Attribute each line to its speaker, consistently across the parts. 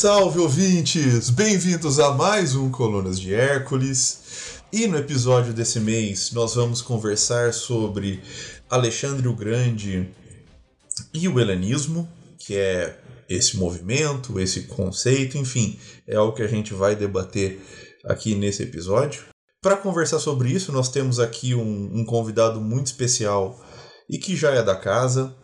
Speaker 1: Salve ouvintes! Bem-vindos a mais um Colunas de Hércules. E no episódio desse mês nós vamos conversar sobre Alexandre o Grande e o helenismo, que é esse movimento, esse conceito, enfim, é algo que a gente vai debater aqui nesse episódio. Para conversar sobre isso, nós temos aqui um, um convidado muito especial e que já é da casa,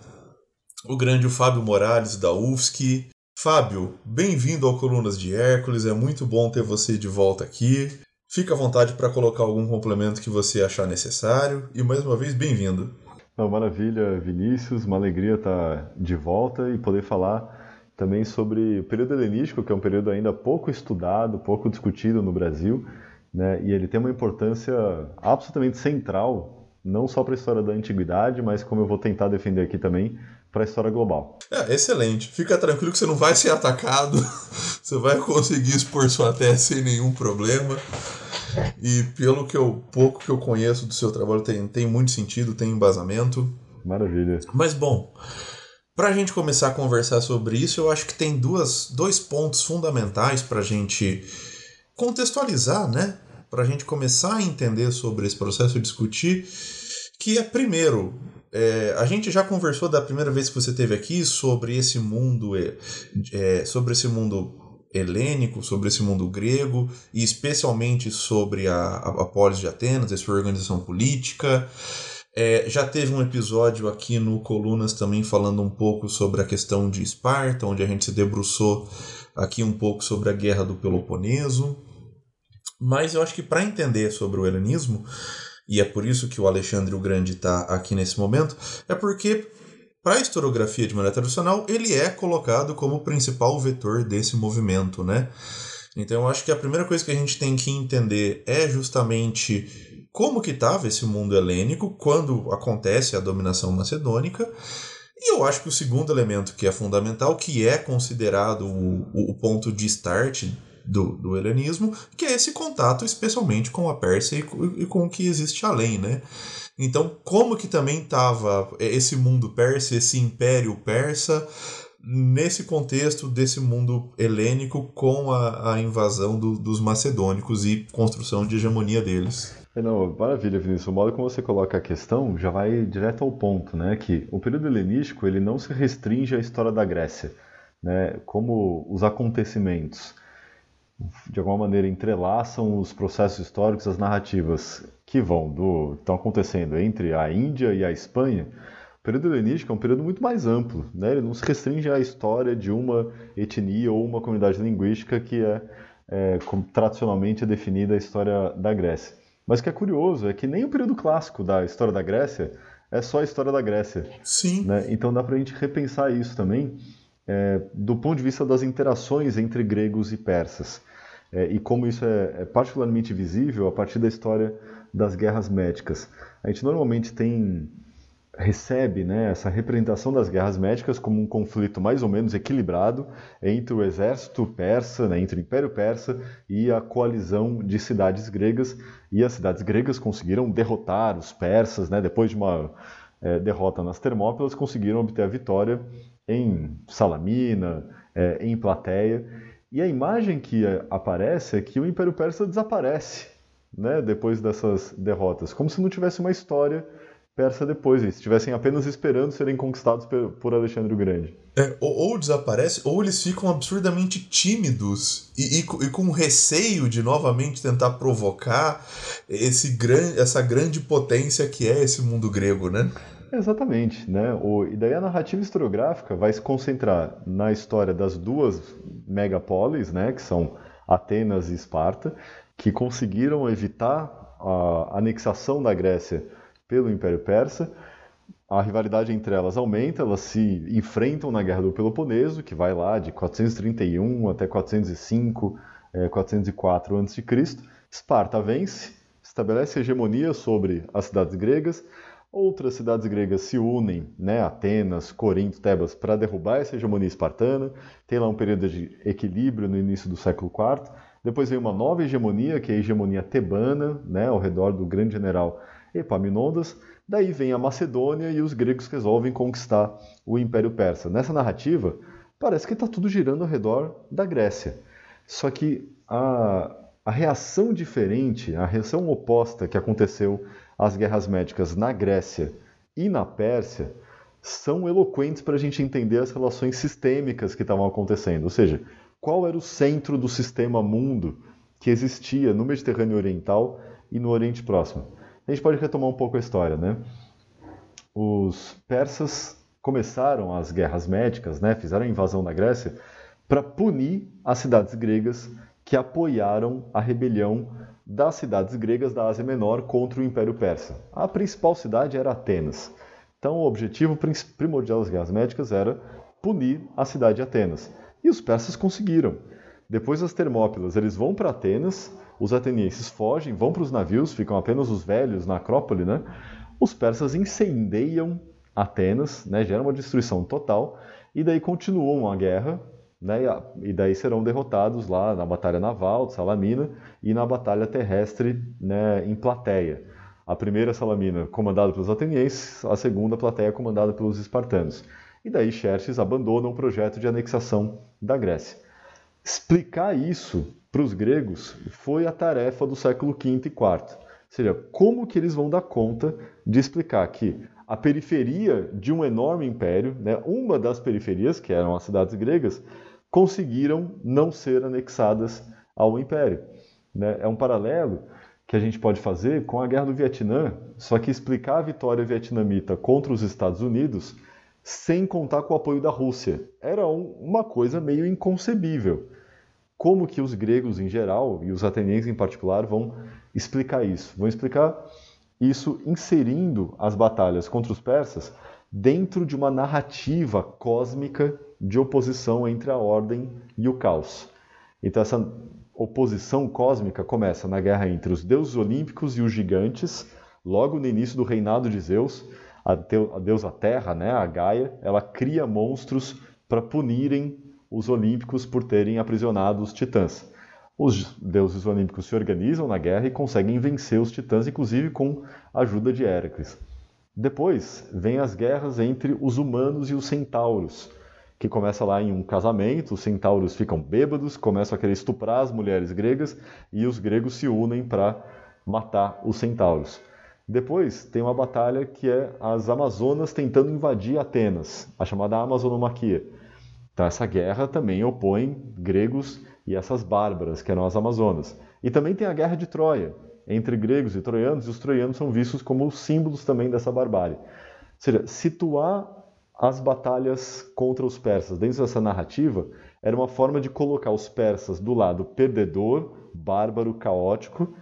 Speaker 1: o grande Fábio Morales da UFSC, Fábio, bem-vindo ao Colunas de Hércules, é muito bom ter você de volta aqui. Fica à vontade para colocar algum complemento que você achar necessário e mais uma vez bem-vindo.
Speaker 2: maravilha, Vinícius, uma alegria estar de volta e poder falar também sobre o período helenístico, que é um período ainda pouco estudado, pouco discutido no Brasil, né? e ele tem uma importância absolutamente central, não só para a história da antiguidade, mas como eu vou tentar defender aqui também, para a história global.
Speaker 1: É, excelente. Fica tranquilo que você não vai ser atacado, você vai conseguir expor sua tese sem nenhum problema. E pelo que eu pouco que eu conheço do seu trabalho tem, tem muito sentido, tem embasamento.
Speaker 2: Maravilha.
Speaker 1: Mas bom, para a gente começar a conversar sobre isso, eu acho que tem duas, dois pontos fundamentais para a gente contextualizar, né? Para a gente começar a entender sobre esse processo e discutir, que é primeiro é, a gente já conversou da primeira vez que você esteve aqui sobre esse mundo, é, é, sobre esse mundo helênico, sobre esse mundo grego e especialmente sobre a, a, a polis de Atenas, a sua organização política. É, já teve um episódio aqui no Colunas também falando um pouco sobre a questão de Esparta, onde a gente se debruçou aqui um pouco sobre a guerra do Peloponeso. Mas eu acho que para entender sobre o helenismo, e é por isso que o Alexandre o Grande está aqui nesse momento, é porque para a historiografia de maneira tradicional, ele é colocado como principal vetor desse movimento, né? Então eu acho que a primeira coisa que a gente tem que entender é justamente como que estava esse mundo helênico quando acontece a dominação macedônica. E eu acho que o segundo elemento que é fundamental, que é considerado o, o ponto de start do, do helenismo, que é esse contato especialmente com a Pérsia e, e com o que existe além, né? Então, como que também estava esse mundo persa, esse império persa, nesse contexto desse mundo helênico com a, a invasão do, dos macedônicos e construção de hegemonia deles?
Speaker 2: Não, maravilha, Vinícius. O modo como você coloca a questão já vai direto ao ponto, né? Que o período helenístico ele não se restringe à história da Grécia, né? Como os acontecimentos de alguma maneira entrelaçam os processos históricos, as narrativas que vão do que estão acontecendo entre a Índia e a Espanha. O período helenístico é um período muito mais amplo, né? ele não se restringe à história de uma etnia ou uma comunidade linguística que é, é como tradicionalmente é definida a história da Grécia. Mas o que é curioso é que nem o período clássico da história da Grécia é só a história da Grécia.
Speaker 1: Sim.
Speaker 2: Né? Então dá para a gente repensar isso também é, do ponto de vista das interações entre gregos e persas. É, e como isso é, é, particularmente visível a partir da história das guerras médicas. A gente normalmente tem recebe né, essa representação das guerras médicas como um conflito mais ou menos equilibrado entre o exército persa, né, entre o Império Persa e a coalizão de cidades gregas. E as cidades gregas conseguiram derrotar os persas, né, depois de uma é, derrota nas Termópilas, conseguiram obter a vitória em Salamina, é, em Plateia. E a imagem que aparece é que o Império Persa desaparece né, depois dessas derrotas, como se não tivesse uma história persa depois, eles estivessem apenas esperando serem conquistados por Alexandre o Grande.
Speaker 1: É, ou, ou, desaparece, ou eles ficam absurdamente tímidos e, e, e, com receio de novamente tentar provocar esse gran, essa grande potência que é esse mundo grego, né?
Speaker 2: Exatamente, né? O, e daí a narrativa historiográfica vai se concentrar na história das duas megapolis, né? Que são Atenas e Esparta, que conseguiram evitar a anexação da Grécia pelo Império Persa. A rivalidade entre elas aumenta, elas se enfrentam na Guerra do Peloponeso, que vai lá de 431 até 405, eh, 404 a.C. Esparta vence, estabelece hegemonia sobre as cidades gregas, Outras cidades gregas se unem, né, Atenas, Corinto, Tebas, para derrubar essa hegemonia espartana. Tem lá um período de equilíbrio no início do século IV. Depois vem uma nova hegemonia, que é a hegemonia tebana, né, ao redor do grande general Epaminondas. Daí vem a Macedônia e os gregos resolvem conquistar o Império Persa. Nessa narrativa, parece que está tudo girando ao redor da Grécia. Só que a, a reação diferente, a reação oposta que aconteceu às guerras médicas na Grécia e na Pérsia são eloquentes para a gente entender as relações sistêmicas que estavam acontecendo. Ou seja, qual era o centro do sistema mundo que existia no Mediterrâneo Oriental e no Oriente Próximo. A gente pode retomar um pouco a história, né? Os persas começaram as guerras médicas, né? Fizeram a invasão da Grécia para punir as cidades gregas que apoiaram a rebelião das cidades gregas da Ásia Menor contra o Império Persa. A principal cidade era Atenas. Então, o objetivo primordial das guerras médicas era punir a cidade de Atenas. E os persas conseguiram. Depois das Termópilas, eles vão para Atenas, os atenienses fogem, vão para os navios, ficam apenas os velhos na Acrópole, né? Os persas incendeiam Atenas, né? gera uma destruição total, e daí continuam a guerra, né? e daí serão derrotados lá na batalha naval de Salamina e na batalha terrestre né? em Plateia. A primeira Salamina comandada pelos atenienses, a segunda Plateia comandada pelos espartanos. E daí Xerxes abandona o projeto de anexação da Grécia. Explicar isso para os gregos foi a tarefa do século V e IV. Ou seja, como que eles vão dar conta de explicar que a periferia de um enorme império, né, uma das periferias, que eram as cidades gregas, conseguiram não ser anexadas ao império. Né? É um paralelo que a gente pode fazer com a Guerra do Vietnã, só que explicar a vitória vietnamita contra os Estados Unidos sem contar com o apoio da Rússia. Era um, uma coisa meio inconcebível como que os gregos em geral e os atenienses em particular vão explicar isso. Vão explicar isso inserindo as batalhas contra os persas dentro de uma narrativa cósmica de oposição entre a ordem e o caos. Então essa oposição cósmica começa na guerra entre os deuses olímpicos e os gigantes, logo no início do reinado de Zeus, a, deusa Terra, né, a Gaia, ela cria monstros para punirem os olímpicos por terem aprisionado os titãs. Os deuses olímpicos se organizam na guerra e conseguem vencer os titãs, inclusive com a ajuda de Héracles. Depois vem as guerras entre os humanos e os centauros, que começa lá em um casamento, os centauros ficam bêbados, começam a querer estuprar as mulheres gregas e os gregos se unem para matar os centauros. Depois tem uma batalha que é as Amazonas tentando invadir Atenas, a chamada Amazonomaquia. Então, essa guerra também opõe gregos e essas bárbaras, que eram as Amazonas. E também tem a guerra de Troia, entre gregos e troianos, e os troianos são vistos como símbolos também dessa barbárie. Ou seja, situar as batalhas contra os persas dentro dessa narrativa era uma forma de colocar os persas do lado perdedor, bárbaro, caótico,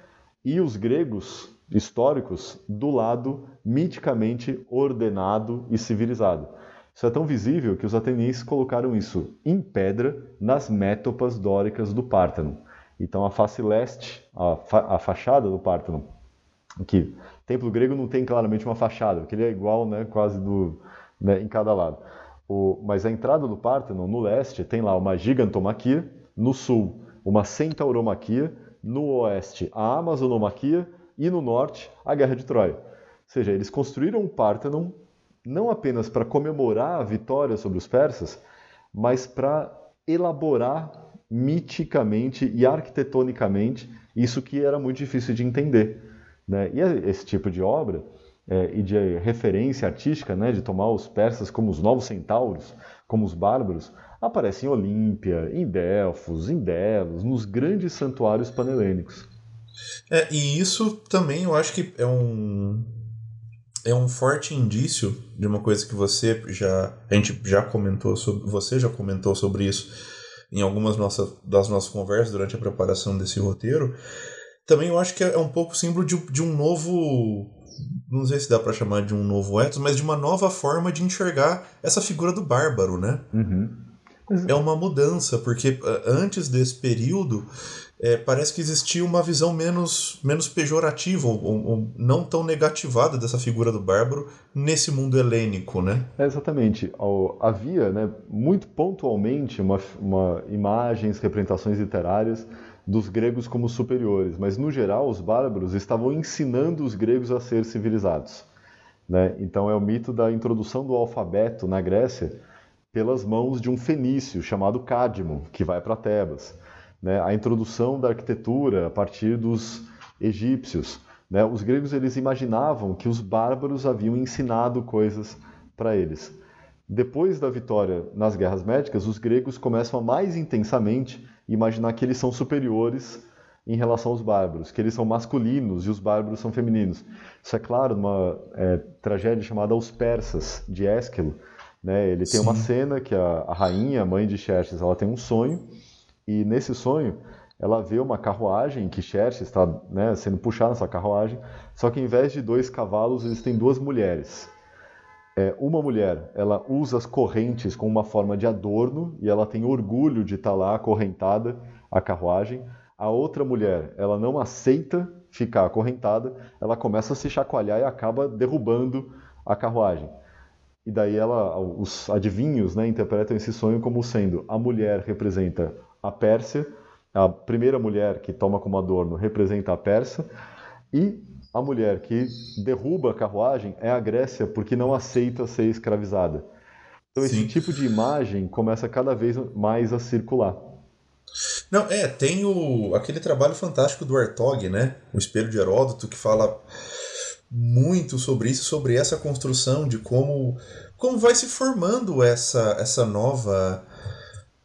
Speaker 2: e os gregos históricos do lado miticamente ordenado e civilizado. Isso é tão visível que os atenienses colocaram isso em pedra nas métopas dóricas do Pártano. Então a face leste, a, fa a fachada do Pártano, que templo grego não tem claramente uma fachada, porque ele é igual, né, quase do, né, em cada lado. O, mas a entrada do Pártano, no leste, tem lá uma gigantomaquia, no sul, uma centauromaquia, no oeste, a amazonomaquia e no norte, a Guerra de Troia. Ou seja, eles construíram o Pártano não apenas para comemorar a vitória sobre os persas, mas para elaborar miticamente e arquitetonicamente isso que era muito difícil de entender. Né? E esse tipo de obra é, e de referência artística, né, de tomar os persas como os novos centauros, como os bárbaros, aparece em Olímpia, em Delfos, em Delos, nos grandes santuários panelênicos.
Speaker 1: É, e isso também eu acho que é um, é um forte indício de uma coisa que você já a gente já comentou sobre você já comentou sobre isso em algumas das nossas conversas durante a preparação desse roteiro também eu acho que é um pouco símbolo de, de um novo não sei se dá para chamar de um novo ethos mas de uma nova forma de enxergar essa figura do bárbaro né
Speaker 2: uhum.
Speaker 1: é uma mudança porque antes desse período é, parece que existia uma visão menos, menos pejorativa ou, ou, não tão negativada dessa figura do bárbaro nesse mundo helênico, né?
Speaker 2: É, exatamente. Havia, né, muito pontualmente, uma, uma imagens, representações literárias dos gregos como superiores, mas no geral os bárbaros estavam ensinando os gregos a ser civilizados. Né? Então é o mito da introdução do alfabeto na Grécia pelas mãos de um fenício chamado Cádimo, que vai para Tebas. Né? A introdução da arquitetura a partir dos egípcios. Né? Os gregos eles imaginavam que os bárbaros haviam ensinado coisas para eles. Depois da vitória nas guerras médicas, os gregos começam a mais intensamente imaginar que eles são superiores em relação aos bárbaros, que eles são masculinos e os bárbaros são femininos. Isso é claro numa é, tragédia chamada Os Persas, de Ésquilo. Né? Ele tem Sim. uma cena que a, a, rainha, a mãe de Xerxes, ela tem um sonho, e nesse sonho ela vê uma carruagem que Xerxes está né, sendo puxado nessa carruagem, só que em vez de dois cavalos, eles têm duas mulheres. É, uma mulher, ela usa as correntes como uma forma de adorno e ela tem orgulho de estar tá lá acorrentada à carruagem. A outra mulher, ela não aceita ficar acorrentada, ela começa a se chacoalhar e acaba derrubando a carruagem. E daí ela, os adivinhos né, interpretam esse sonho como sendo a mulher representa a Pérsia, a primeira mulher que toma como adorno representa a Pérsia, e a mulher que derruba a carruagem é a Grécia porque não aceita ser escravizada. Então Sim. esse tipo de imagem começa cada vez mais a circular.
Speaker 1: Não, é, tem o, aquele trabalho fantástico do Artog, né? O Espelho de Heródoto, que fala muito sobre isso, sobre essa construção de como, como vai se formando essa, essa nova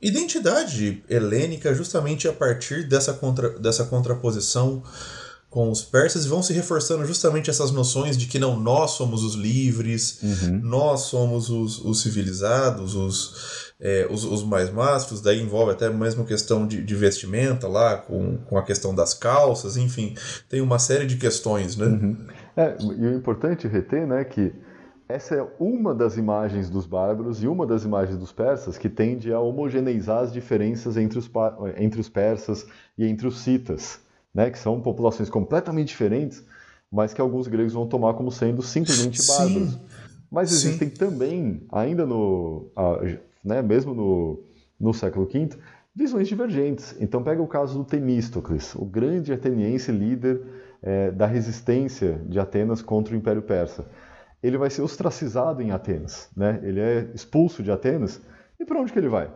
Speaker 1: identidade helênica justamente a partir dessa, contra, dessa contraposição com os persas e vão se reforçando justamente essas noções de que não nós somos os livres, uhum. nós somos os, os civilizados, os, é, os, os, mais mastros, daí envolve até mesmo questão de, de, vestimenta lá, com, com a questão das calças, enfim, tem uma série de questões, né?
Speaker 2: Uhum. É, e o importante reter, né, que essa é uma das imagens dos bárbaros e uma das imagens dos persas que tende a homogeneizar as diferenças entre os, entre os persas e entre os citas né, que são populações completamente diferentes, mas que alguns gregos vão tomar como sendo simplesmente bárbaros. Sim. Mas existem Sim. também, ainda no, né, mesmo no, no século V, visões divergentes. Então pega o caso do Temístocles, o grande ateniense líder é, da resistência de Atenas contra o Império Persa. Ele vai ser ostracizado em Atenas, né? Ele é expulso de Atenas e para onde que ele vai?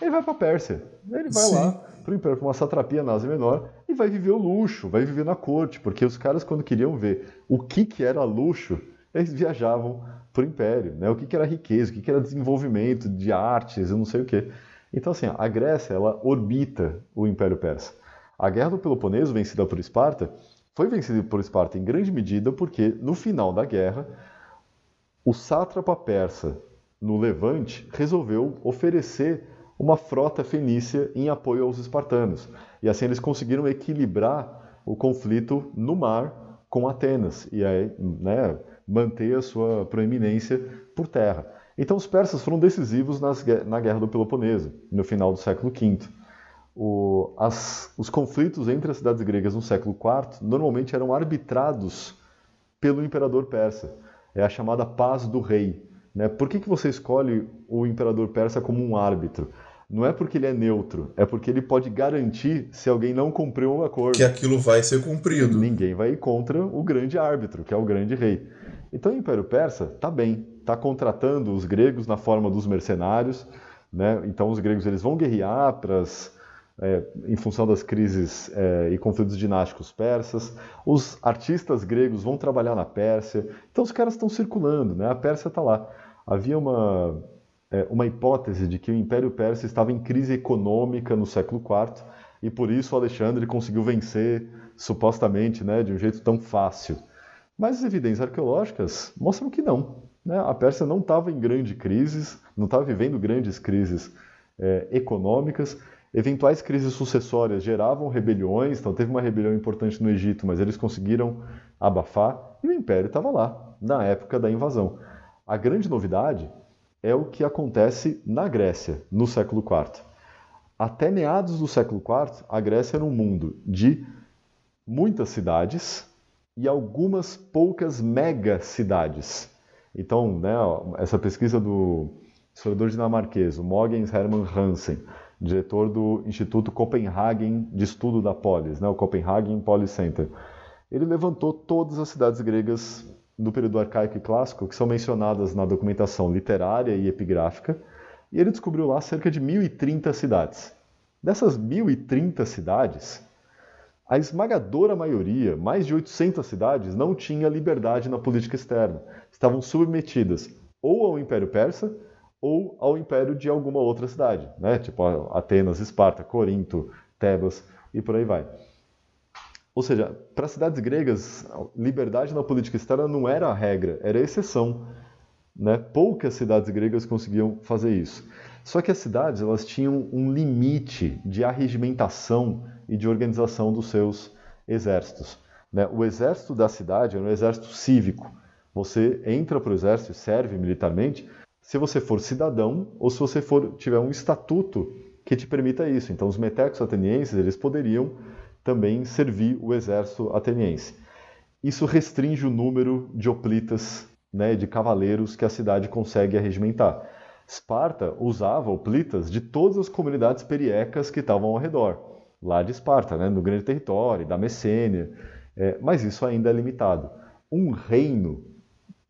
Speaker 2: Ele vai para a Pérsia. Ele vai Sim. lá para o Império, para uma satrapia na Ásia Menor e vai viver o luxo, vai viver na corte, porque os caras, quando queriam ver o que, que era luxo, eles viajavam para o Império, né? o que, que era riqueza, o que, que era desenvolvimento de artes, eu não sei o que. Então, assim, a Grécia, ela orbita o Império Persa. A Guerra do Peloponeso, vencida por Esparta, foi vencida por Esparta em grande medida porque, no final da guerra, o sátrapa persa no Levante resolveu oferecer uma frota fenícia em apoio aos espartanos. E assim eles conseguiram equilibrar o conflito no mar com Atenas e aí, né, manter a sua proeminência por terra. Então os persas foram decisivos nas, na Guerra do Peloponeso, no final do século V. O, as, os conflitos entre as cidades gregas no século IV normalmente eram arbitrados pelo imperador persa. É a chamada paz do rei. Né? Por que, que você escolhe o imperador persa como um árbitro? Não é porque ele é neutro, é porque ele pode garantir se alguém não cumpriu um acordo.
Speaker 1: Que aquilo vai ser cumprido.
Speaker 2: Ninguém vai ir contra o grande árbitro, que é o grande rei. Então o Império Persa está bem, está contratando os gregos na forma dos mercenários. Né? Então os gregos eles vão guerrear pras, é, em função das crises é, e conflitos dinásticos persas. Os artistas gregos vão trabalhar na Pérsia. Então os caras estão circulando, né? a Pérsia está lá. Havia uma é, uma hipótese de que o Império Persa estava em crise econômica no século IV e por isso Alexandre conseguiu vencer, supostamente, né, de um jeito tão fácil. Mas as evidências arqueológicas mostram que não. Né? A Pérsia não estava em grandes crises, não estava vivendo grandes crises é, econômicas. Eventuais crises sucessórias geravam rebeliões, então teve uma rebelião importante no Egito, mas eles conseguiram abafar e o Império estava lá, na época da invasão. A grande novidade é o que acontece na Grécia, no século IV. Até meados do século IV, a Grécia era um mundo de muitas cidades e algumas poucas megacidades. Então, né, essa pesquisa do historiador dinamarquês, o Mogens Hermann Hansen, diretor do Instituto Copenhagen de Estudo da Polis, né, o Copenhagen Polis Center, ele levantou todas as cidades gregas do período arcaico e clássico, que são mencionadas na documentação literária e epigráfica, e ele descobriu lá cerca de 1.030 cidades. Dessas 1.030 cidades, a esmagadora maioria, mais de 800 cidades, não tinha liberdade na política externa. Estavam submetidas ou ao Império Persa ou ao império de alguma outra cidade, né? tipo Atenas, Esparta, Corinto, Tebas e por aí vai. Ou seja, para as cidades gregas, liberdade na política externa não era a regra, era a exceção. Né? Poucas cidades gregas conseguiam fazer isso. Só que as cidades elas tinham um limite de arregimentação e de organização dos seus exércitos. Né? O exército da cidade era um exército cívico. Você entra para o exército e serve militarmente se você for cidadão ou se você for tiver um estatuto que te permita isso. Então, os metecos atenienses eles poderiam também servir o exército ateniense. Isso restringe o número de hoplitas, né, de cavaleiros que a cidade consegue arregimentar. Esparta usava hoplitas de todas as comunidades periecas que estavam ao redor, lá de Esparta, né, no grande território, da Messênia, é, mas isso ainda é limitado. Um reino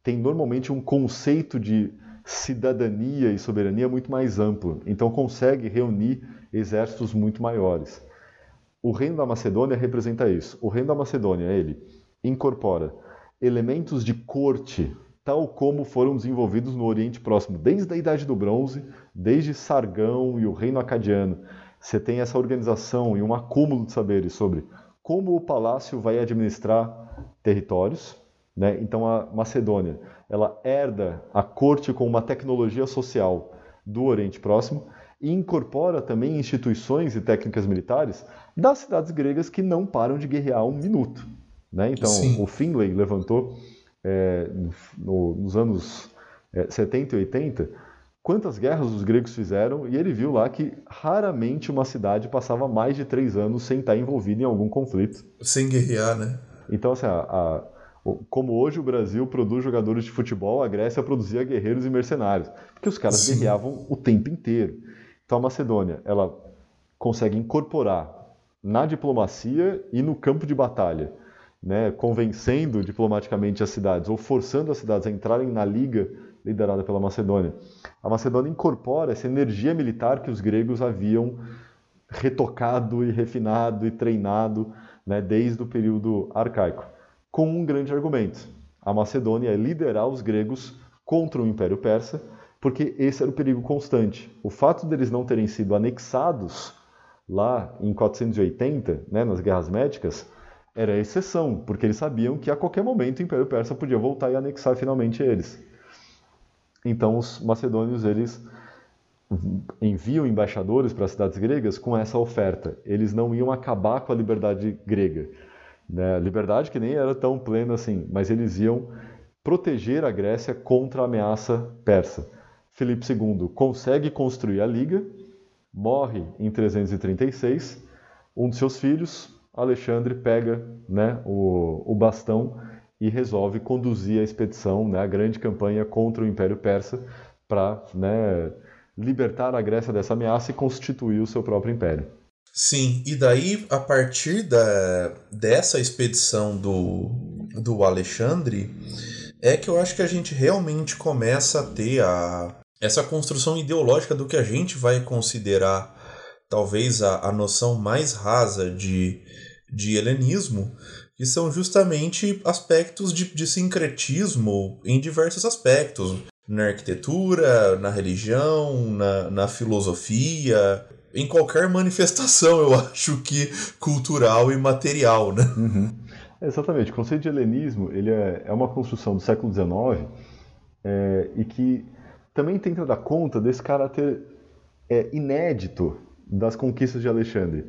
Speaker 2: tem normalmente um conceito de cidadania e soberania muito mais amplo, então consegue reunir exércitos muito maiores. O reino da Macedônia representa isso. O reino da Macedônia, ele incorpora elementos de corte, tal como foram desenvolvidos no Oriente Próximo, desde a Idade do Bronze, desde Sargão e o reino acadiano. Você tem essa organização e um acúmulo de saberes sobre como o palácio vai administrar territórios. Né? Então a Macedônia ela herda a corte com uma tecnologia social do Oriente Próximo e incorpora também instituições e técnicas militares das cidades gregas que não param de guerrear um minuto. Né? Então, Sim. o Finlay levantou é, no, nos anos é, 70 e 80 quantas guerras os gregos fizeram e ele viu lá que raramente uma cidade passava mais de três anos sem estar envolvida em algum conflito.
Speaker 1: Sem guerrear, né?
Speaker 2: Então, assim, a, a como hoje o Brasil produz jogadores de futebol, a Grécia produzia guerreiros e mercenários, porque os caras Sim. guerreavam o tempo inteiro. Então a Macedônia, ela consegue incorporar na diplomacia e no campo de batalha, né, convencendo diplomaticamente as cidades ou forçando as cidades a entrarem na liga liderada pela Macedônia. A Macedônia incorpora essa energia militar que os gregos haviam retocado e refinado e treinado né, desde o período arcaico com um grande argumento. A Macedônia é liderar os gregos contra o Império Persa, porque esse era o perigo constante. O fato deles não terem sido anexados lá em 480, né, nas guerras médicas, era exceção, porque eles sabiam que a qualquer momento o Império Persa podia voltar e anexar finalmente eles. Então os macedônios eles enviam embaixadores para as cidades gregas com essa oferta. Eles não iam acabar com a liberdade grega, né? Liberdade que nem era tão plena assim, mas eles iam proteger a Grécia contra a ameaça persa. Filipe II consegue construir a liga, morre em 336. Um de seus filhos, Alexandre, pega né, o, o bastão e resolve conduzir a expedição, né, a grande campanha contra o Império Persa, para né, libertar a Grécia dessa ameaça e constituir o seu próprio império.
Speaker 1: Sim, e daí, a partir da, dessa expedição do, do Alexandre, é que eu acho que a gente realmente começa a ter a, essa construção ideológica do que a gente vai considerar talvez a, a noção mais rasa de, de helenismo, que são justamente aspectos de, de sincretismo em diversos aspectos. Na arquitetura, na religião, na, na filosofia, em qualquer manifestação, eu acho que cultural e material, né?
Speaker 2: Uhum. Exatamente. O conceito de helenismo ele é, é uma construção do século XIX é, e que também tenta dar conta desse caráter é, inédito das conquistas de Alexandre.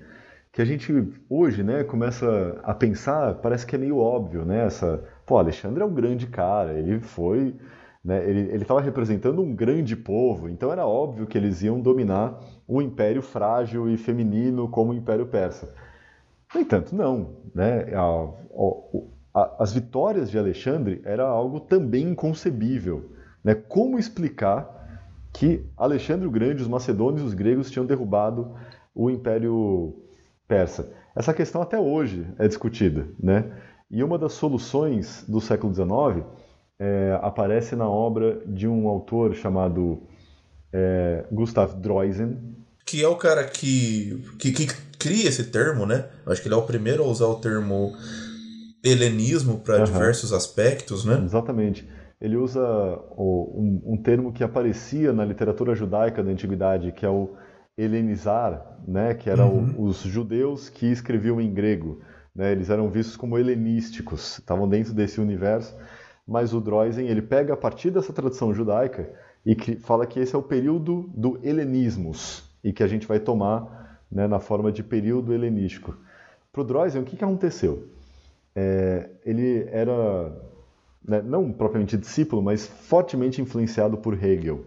Speaker 2: Que a gente hoje né, começa a pensar, parece que é meio óbvio, né? Essa, pô, Alexandre é um grande cara, ele foi né? Ele estava representando um grande povo, então era óbvio que eles iam dominar um império frágil e feminino como o Império Persa. No entanto, não. Né? A, a, as vitórias de Alexandre era algo também inconcebível. Né? Como explicar que Alexandre o Grande, os macedônios e os gregos tinham derrubado o Império Persa? Essa questão até hoje é discutida. Né? E uma das soluções do século XIX é, aparece na obra de um autor chamado é Gustav Droysen.
Speaker 1: Que é o cara que, que, que cria esse termo, né? Acho que ele é o primeiro a usar o termo helenismo para uhum. diversos aspectos, né?
Speaker 2: Exatamente. Ele usa um, um, termo que aparecia na literatura judaica da antiguidade, que é o helenizar, né? Que eram uhum. os judeus que escreviam em grego. Né? Eles eram vistos como helenísticos, estavam dentro desse universo. Mas o Droysen ele pega a partir dessa tradição judaica e que fala que esse é o período do helenismos e que a gente vai tomar né, na forma de período helenístico. Para o Droysen, o que, que aconteceu? É, ele era né, não propriamente discípulo, mas fortemente influenciado por Hegel.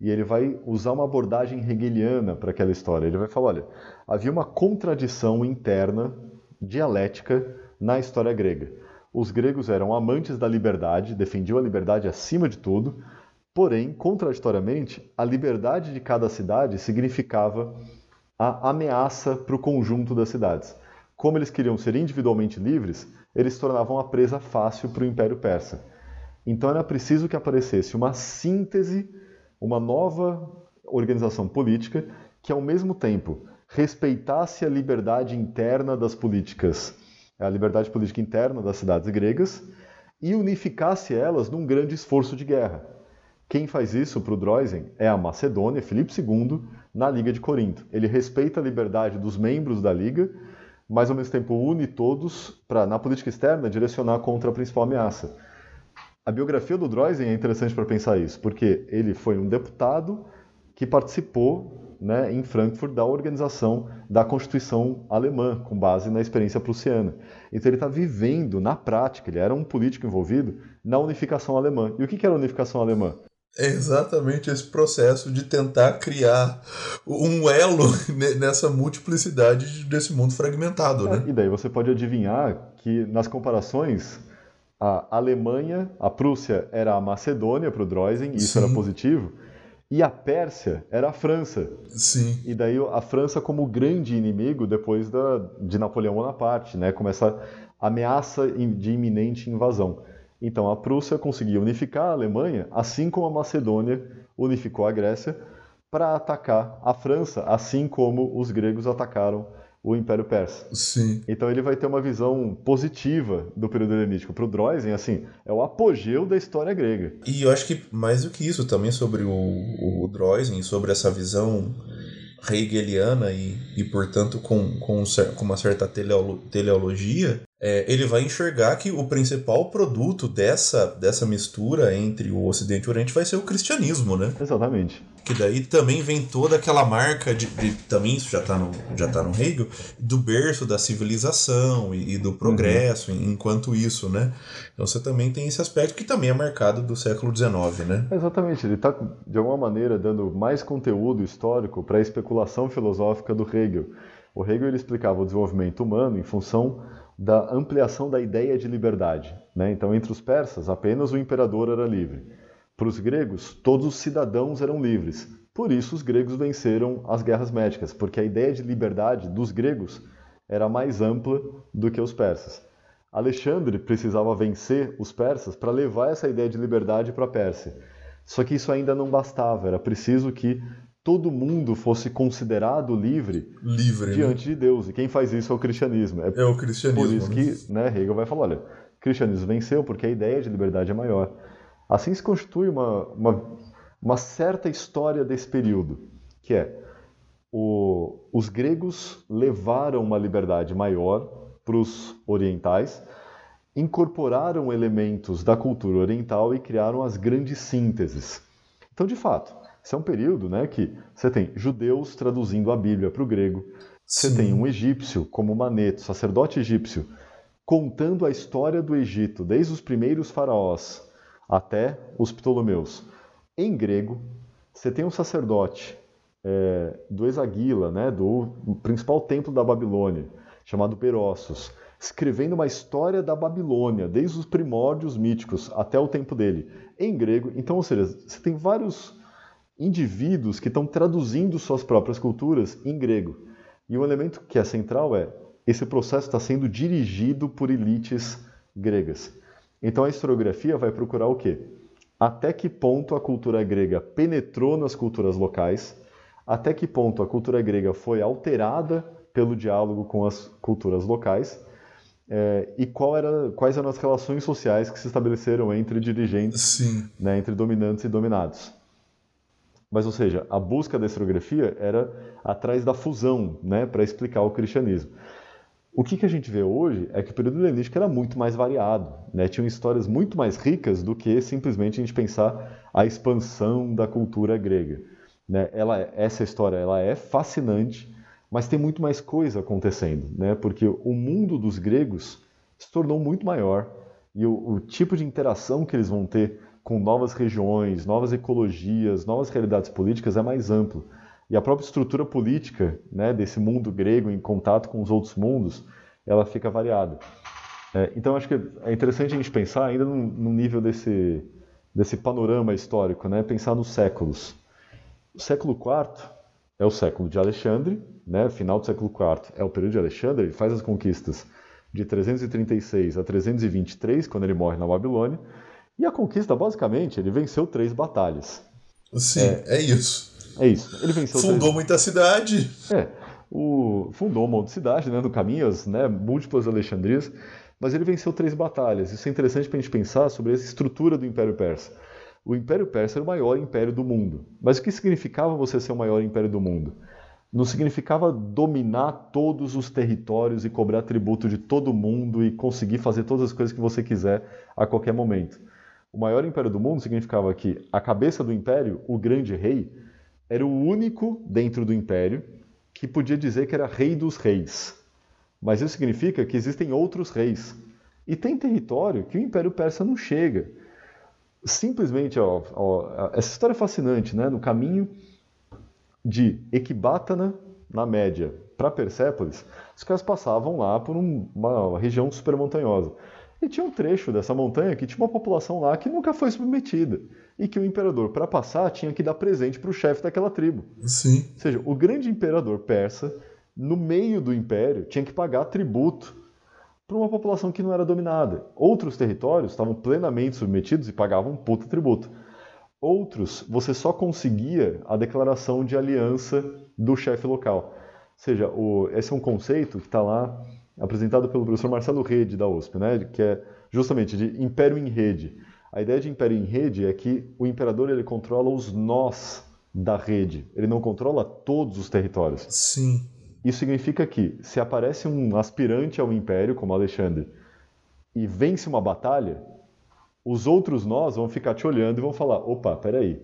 Speaker 2: E ele vai usar uma abordagem hegeliana para aquela história. Ele vai falar: olha, havia uma contradição interna, dialética, na história grega. Os gregos eram amantes da liberdade, defendiam a liberdade acima de tudo, porém, contraditoriamente, a liberdade de cada cidade significava a ameaça para o conjunto das cidades. Como eles queriam ser individualmente livres, eles se tornavam a presa fácil para o Império Persa. Então era preciso que aparecesse uma síntese, uma nova organização política que, ao mesmo tempo, respeitasse a liberdade interna das políticas, a liberdade política interna das cidades gregas, e unificasse elas num grande esforço de guerra. Quem faz isso para o Droysen é a Macedônia, Filipe II, na Liga de Corinto. Ele respeita a liberdade dos membros da Liga, mas ao mesmo tempo une todos para, na política externa, direcionar contra a principal ameaça. A biografia do Droysen é interessante para pensar isso, porque ele foi um deputado que participou né, em Frankfurt da organização da Constituição alemã, com base na experiência prussiana. Então ele está vivendo na prática, ele era um político envolvido na unificação alemã. E o que era a unificação alemã?
Speaker 1: É exatamente esse processo de tentar criar um elo nessa multiplicidade desse mundo fragmentado, né?
Speaker 2: É, e daí você pode adivinhar que nas comparações a Alemanha, a Prússia era a Macedônia para o Droysen, isso Sim. era positivo, e a Pérsia era a França.
Speaker 1: Sim.
Speaker 2: E daí a França como grande inimigo depois da, de Napoleão Bonaparte, né? como essa ameaça de iminente invasão. Então a Prússia conseguia unificar a Alemanha, assim como a Macedônia unificou a Grécia, para atacar a França, assim como os gregos atacaram o Império Persa.
Speaker 1: Sim.
Speaker 2: Então ele vai ter uma visão positiva do período helenístico. Para o Droysen, assim, é o apogeu da história grega.
Speaker 1: E eu acho que mais do que isso também sobre o, o Droysen, sobre essa visão hegeliana e, e portanto, com, com, com uma certa teleologia, é, ele vai enxergar que o principal produto dessa, dessa mistura entre o Ocidente e o Oriente vai ser o cristianismo, né?
Speaker 2: Exatamente.
Speaker 1: Que daí também vem toda aquela marca de, de também isso já está no já tá no Hegel, do berço da civilização e, e do progresso, uhum. enquanto isso, né? Então você também tem esse aspecto que também é marcado do século XIX, né?
Speaker 2: Exatamente, ele está de alguma maneira dando mais conteúdo histórico para a especulação filosófica do Hegel. O Hegel ele explicava o desenvolvimento humano em função da ampliação da ideia de liberdade. Né? Então, entre os persas, apenas o imperador era livre. Para os gregos, todos os cidadãos eram livres. Por isso, os gregos venceram as guerras médicas, porque a ideia de liberdade dos gregos era mais ampla do que os persas. Alexandre precisava vencer os persas para levar essa ideia de liberdade para a Pérsia. Só que isso ainda não bastava, era preciso que todo mundo fosse considerado livre,
Speaker 1: livre né?
Speaker 2: diante né? de Deus. E quem faz isso é o cristianismo.
Speaker 1: É, é o cristianismo.
Speaker 2: Por isso né? que né, Hegel vai falar, olha, o cristianismo venceu porque a ideia de liberdade é maior. Assim se constitui uma, uma, uma certa história desse período, que é o, os gregos levaram uma liberdade maior para os orientais, incorporaram elementos da cultura oriental e criaram as grandes sínteses. Então, de fato, esse é um período né, que você tem judeus traduzindo a Bíblia para o grego, você tem um egípcio como Maneto, sacerdote egípcio, contando a história do Egito, desde os primeiros faraós até os Ptolomeus. Em grego, você tem um sacerdote é, do Exaguila, né, do principal templo da Babilônia, chamado Perossos, escrevendo uma história da Babilônia, desde os primórdios míticos até o tempo dele, em grego. Então, ou seja, você tem vários indivíduos que estão traduzindo suas próprias culturas em grego. E um elemento que é central é esse processo está sendo dirigido por elites gregas. Então a historiografia vai procurar o quê? até que ponto a cultura grega penetrou nas culturas locais, até que ponto a cultura grega foi alterada pelo diálogo com as culturas locais é, e era, quais eram as relações sociais que se estabeleceram entre dirigentes, né, entre dominantes e dominados. Mas, ou seja, a busca da historiografia era atrás da fusão, né, para explicar o cristianismo. O que, que a gente vê hoje é que o período helenístico era muito mais variado, né? tinham histórias muito mais ricas do que simplesmente a gente pensar a expansão da cultura grega. Né? Ela, essa história ela é fascinante, mas tem muito mais coisa acontecendo, né? porque o mundo dos gregos se tornou muito maior e o, o tipo de interação que eles vão ter com novas regiões, novas ecologias, novas realidades políticas é mais amplo. E a própria estrutura política né, desse mundo grego em contato com os outros mundos, ela fica variada. É, então acho que é interessante a gente pensar ainda no, no, nível desse, desse panorama histórico, né, pensar nos séculos. O século IV é o século de Alexandre, né, final do século IV é o período de Alexandre, ele faz as conquistas de 336 a 323, quando ele morre na Babilônia, e a conquista, basicamente, ele venceu três batalhas.
Speaker 1: Sim, é, é isso.
Speaker 2: É isso. Ele venceu.
Speaker 1: Fundou três... muita cidade.
Speaker 2: É. O... Fundou um monte de cidade, né, no caminho, as né, múltiplas Alexandrias, mas ele venceu três batalhas. Isso é interessante para a gente pensar sobre essa estrutura do Império Persa. O Império Persa era o maior império do mundo. Mas o que significava você ser o maior império do mundo? Não significava dominar todos os territórios e cobrar tributo de todo mundo e conseguir fazer todas as coisas que você quiser a qualquer momento. O maior império do mundo significava que a cabeça do império, o grande rei, era o único dentro do império que podia dizer que era rei dos reis. Mas isso significa que existem outros reis. E tem território que o Império Persa não chega. Simplesmente, ó, ó, essa história é fascinante, né? No caminho de Equibátana, na média, para Persépolis, os caras passavam lá por um, uma região super montanhosa. E tinha um trecho dessa montanha que tinha uma população lá que nunca foi submetida. E que o imperador, para passar, tinha que dar presente para o chefe daquela tribo.
Speaker 1: Sim.
Speaker 2: Ou seja, o grande imperador persa, no meio do império, tinha que pagar tributo para uma população que não era dominada. Outros territórios estavam plenamente submetidos e pagavam um puta tributo. Outros, você só conseguia a declaração de aliança do chefe local. Ou seja, o, esse é um conceito que está lá apresentado pelo professor Marcelo Rede da USP, né, que é justamente de império em rede. A ideia de império em rede é que o imperador ele controla os nós da rede, ele não controla todos os territórios.
Speaker 1: Sim.
Speaker 2: Isso significa que se aparece um aspirante ao império, como Alexandre, e vence uma batalha, os outros nós vão ficar te olhando e vão falar: opa, peraí.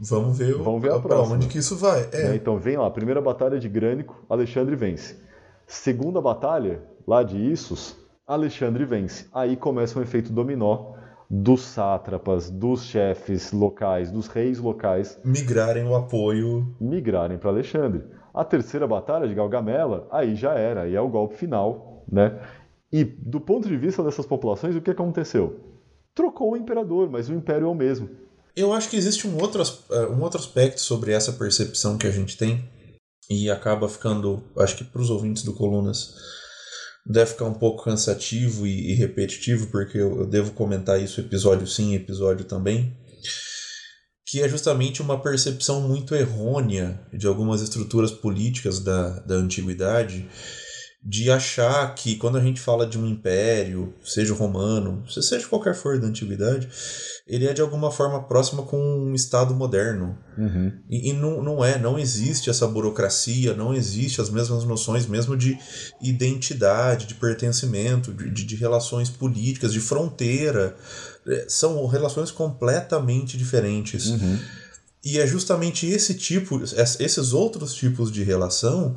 Speaker 1: Vamos ver,
Speaker 2: Vamos ver a, próxima.
Speaker 1: onde que isso vai. É.
Speaker 2: Né? Então vem lá, primeira batalha de Grânico, Alexandre vence. Segunda batalha, lá de Issus, Alexandre vence. Aí começa um efeito dominó dos sátrapas, dos chefes locais, dos reis locais
Speaker 1: migrarem o apoio,
Speaker 2: migrarem para Alexandre. A terceira batalha de Galgamela, aí já era, aí é o golpe final, né? E do ponto de vista dessas populações, o que aconteceu? Trocou o imperador, mas o império é o mesmo.
Speaker 1: Eu acho que existe um outro, eh, um outro aspecto sobre essa percepção que a gente tem e acaba ficando, acho que para os ouvintes do Colunas, deve ficar um pouco cansativo e, e repetitivo, porque eu, eu, devo comentar isso episódio sim, episódio também, que é justamente uma percepção muito errônea de algumas estruturas políticas da, da antiguidade, de achar que quando a gente fala de um império, seja romano, seja qualquer for da antiguidade, ele é de alguma forma próximo com um Estado moderno.
Speaker 2: Uhum.
Speaker 1: E, e, não, não é, não existe essa burocracia, não existe as mesmas noções mesmo de identidade, de pertencimento, de, de, de relações políticas, de fronteira. É, são relações completamente diferentes.
Speaker 2: Uhum.
Speaker 1: E é justamente esse tipo, esses outros tipos de relação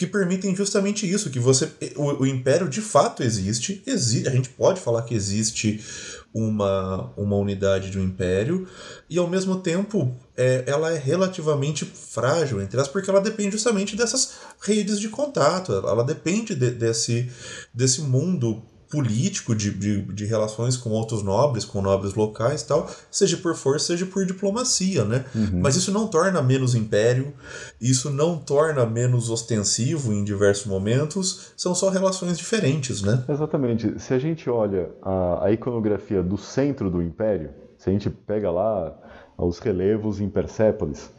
Speaker 1: que permitem justamente isso, que você o, o império de fato existe, existe, a gente pode falar que existe uma, uma unidade de um império, e ao mesmo tempo é, ela é relativamente frágil, entre as porque ela depende justamente dessas redes de contato, ela depende de, desse, desse mundo político de, de, de, relações com outros nobres, com nobres locais tal, seja por força, seja por diplomacia, né?
Speaker 2: Uhum.
Speaker 1: Mas isso não torna menos império, isso não torna menos ostensivo em diversos momentos, são só relações diferentes, né?
Speaker 2: Exatamente. Se a gente olha a, a iconografia do centro do império, Se a gente pega lá os relevos em Persépolis,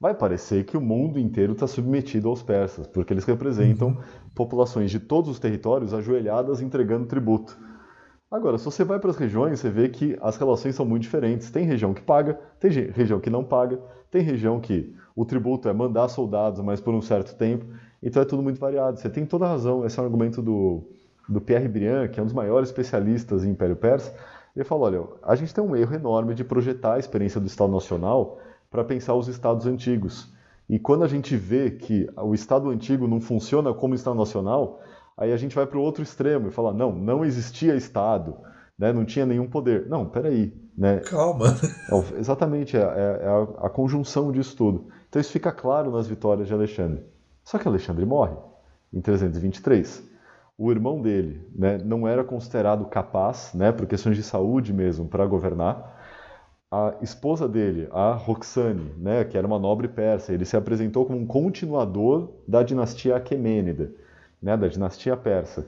Speaker 2: vai parecer que o mundo inteiro está submetido aos persas, porque eles representam uhum. Populações de todos os territórios ajoelhadas entregando tributo. Agora, se você vai para as regiões, você vê que as relações são muito diferentes. Tem região que paga, tem região que não paga, tem região que o tributo é mandar soldados, mas por um certo tempo. Então é tudo muito variado. Você tem toda a razão. Esse é um argumento do, do Pierre Briand, que é um dos maiores especialistas em Império Persa. Ele fala: olha, a gente tem um erro enorme de projetar a experiência do Estado Nacional para pensar os Estados antigos. E quando a gente vê que o Estado antigo não funciona como Estado Nacional, aí a gente vai para o outro extremo e fala: não, não existia Estado, né? não tinha nenhum poder. Não, peraí. Né?
Speaker 1: Calma.
Speaker 2: É, exatamente, é, é, é a, a conjunção disso tudo. Então isso fica claro nas vitórias de Alexandre. Só que Alexandre morre em 323 o irmão dele né, não era considerado capaz, né, por questões de saúde mesmo, para governar. A esposa dele, a Roxane, né, que era uma nobre persa, ele se apresentou como um continuador da dinastia Aquemênida, né, da dinastia persa.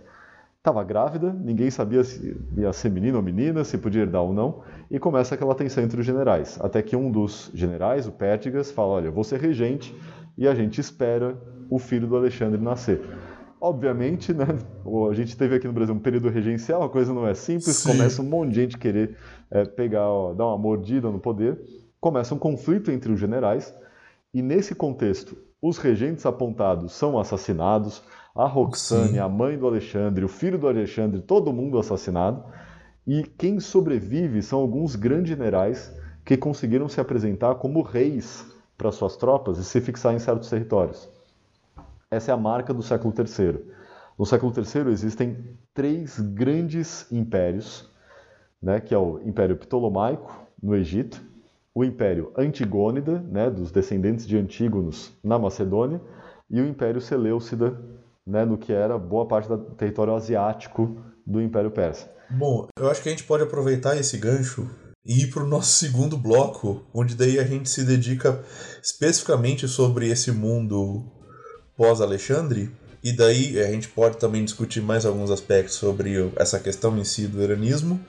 Speaker 2: Estava grávida, ninguém sabia se ia ser menino ou menina, se podia herdar ou não, e começa aquela tensão entre os generais. Até que um dos generais, o Pértigas, fala: Olha, vou ser regente e a gente espera o filho do Alexandre nascer. Obviamente, né, a gente teve aqui no Brasil um período regencial, a coisa não é simples, Sim. começa um monte de gente querer é, pegar, ó, dar uma mordida no poder, começa um conflito entre os generais, e nesse contexto, os regentes apontados são assassinados, a Roxane, Sim. a mãe do Alexandre, o filho do Alexandre, todo mundo assassinado, e quem sobrevive são alguns grandes generais que conseguiram se apresentar como reis para suas tropas e se fixar em certos territórios. Essa é a marca do século III. No século III existem três grandes impérios, né, que é o Império Ptolomaico, no Egito, o Império Antigônida, né, dos descendentes de Antígonos na Macedônia, e o Império Seleucida, né, no que era boa parte do território asiático do Império Persa.
Speaker 1: Bom, eu acho que a gente pode aproveitar esse gancho e ir para o nosso segundo bloco, onde daí a gente se dedica especificamente sobre esse mundo pós-Alexandre, e daí a gente pode também discutir mais alguns aspectos sobre essa questão em si do iranismo.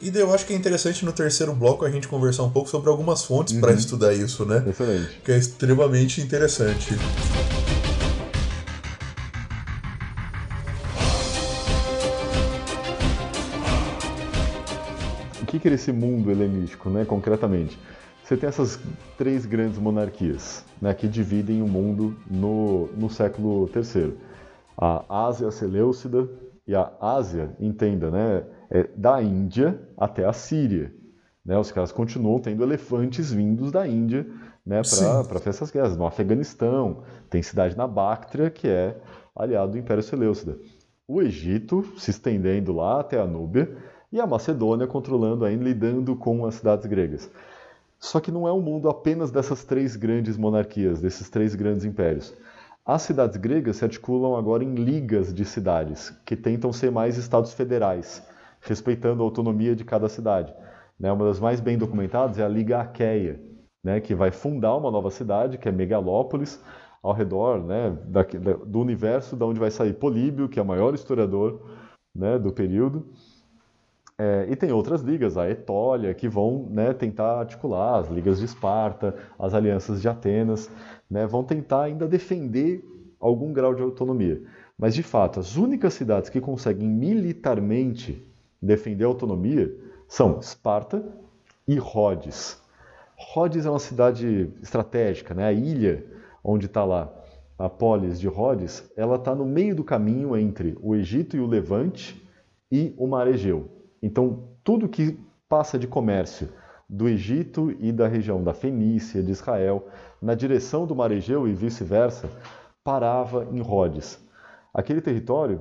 Speaker 1: E daí eu acho que é interessante no terceiro bloco a gente conversar um pouco sobre algumas fontes uhum. para estudar isso, né?
Speaker 2: Excelente.
Speaker 1: Que é extremamente interessante.
Speaker 2: O que, que é esse mundo helenístico, né, concretamente? Você tem essas três grandes monarquias né, que dividem o mundo no, no século III. A Ásia Seleucida e a Ásia, entenda, né, é da Índia até a Síria. Né, os caras continuam tendo elefantes vindos da Índia né, para essas guerras. No Afeganistão, tem cidade na Bactria, que é aliado do Império Seleucida. O Egito se estendendo lá até a Núbia e a Macedônia controlando ainda, lidando com as cidades gregas. Só que não é um mundo apenas dessas três grandes monarquias, desses três grandes impérios. As cidades gregas se articulam agora em ligas de cidades, que tentam ser mais estados federais, respeitando a autonomia de cada cidade. Né? Uma das mais bem documentadas é a Liga Aqueia, né? que vai fundar uma nova cidade, que é Megalópolis, ao redor né? do universo da onde vai sair Políbio, que é o maior historiador né? do período, é, e tem outras ligas, a Etólia, que vão né, tentar articular, as ligas de Esparta, as alianças de Atenas, né, vão tentar ainda defender algum grau de autonomia. Mas, de fato, as únicas cidades que conseguem militarmente defender a autonomia são Esparta e Rhodes. Rhodes é uma cidade estratégica, né? a ilha onde está lá a polis de Rhodes, ela está no meio do caminho entre o Egito e o Levante e o Mar Egeu. Então, tudo que passa de comércio do Egito e da região da Fenícia, de Israel, na direção do Mar Egeu e vice-versa, parava em Rhodes. Aquele território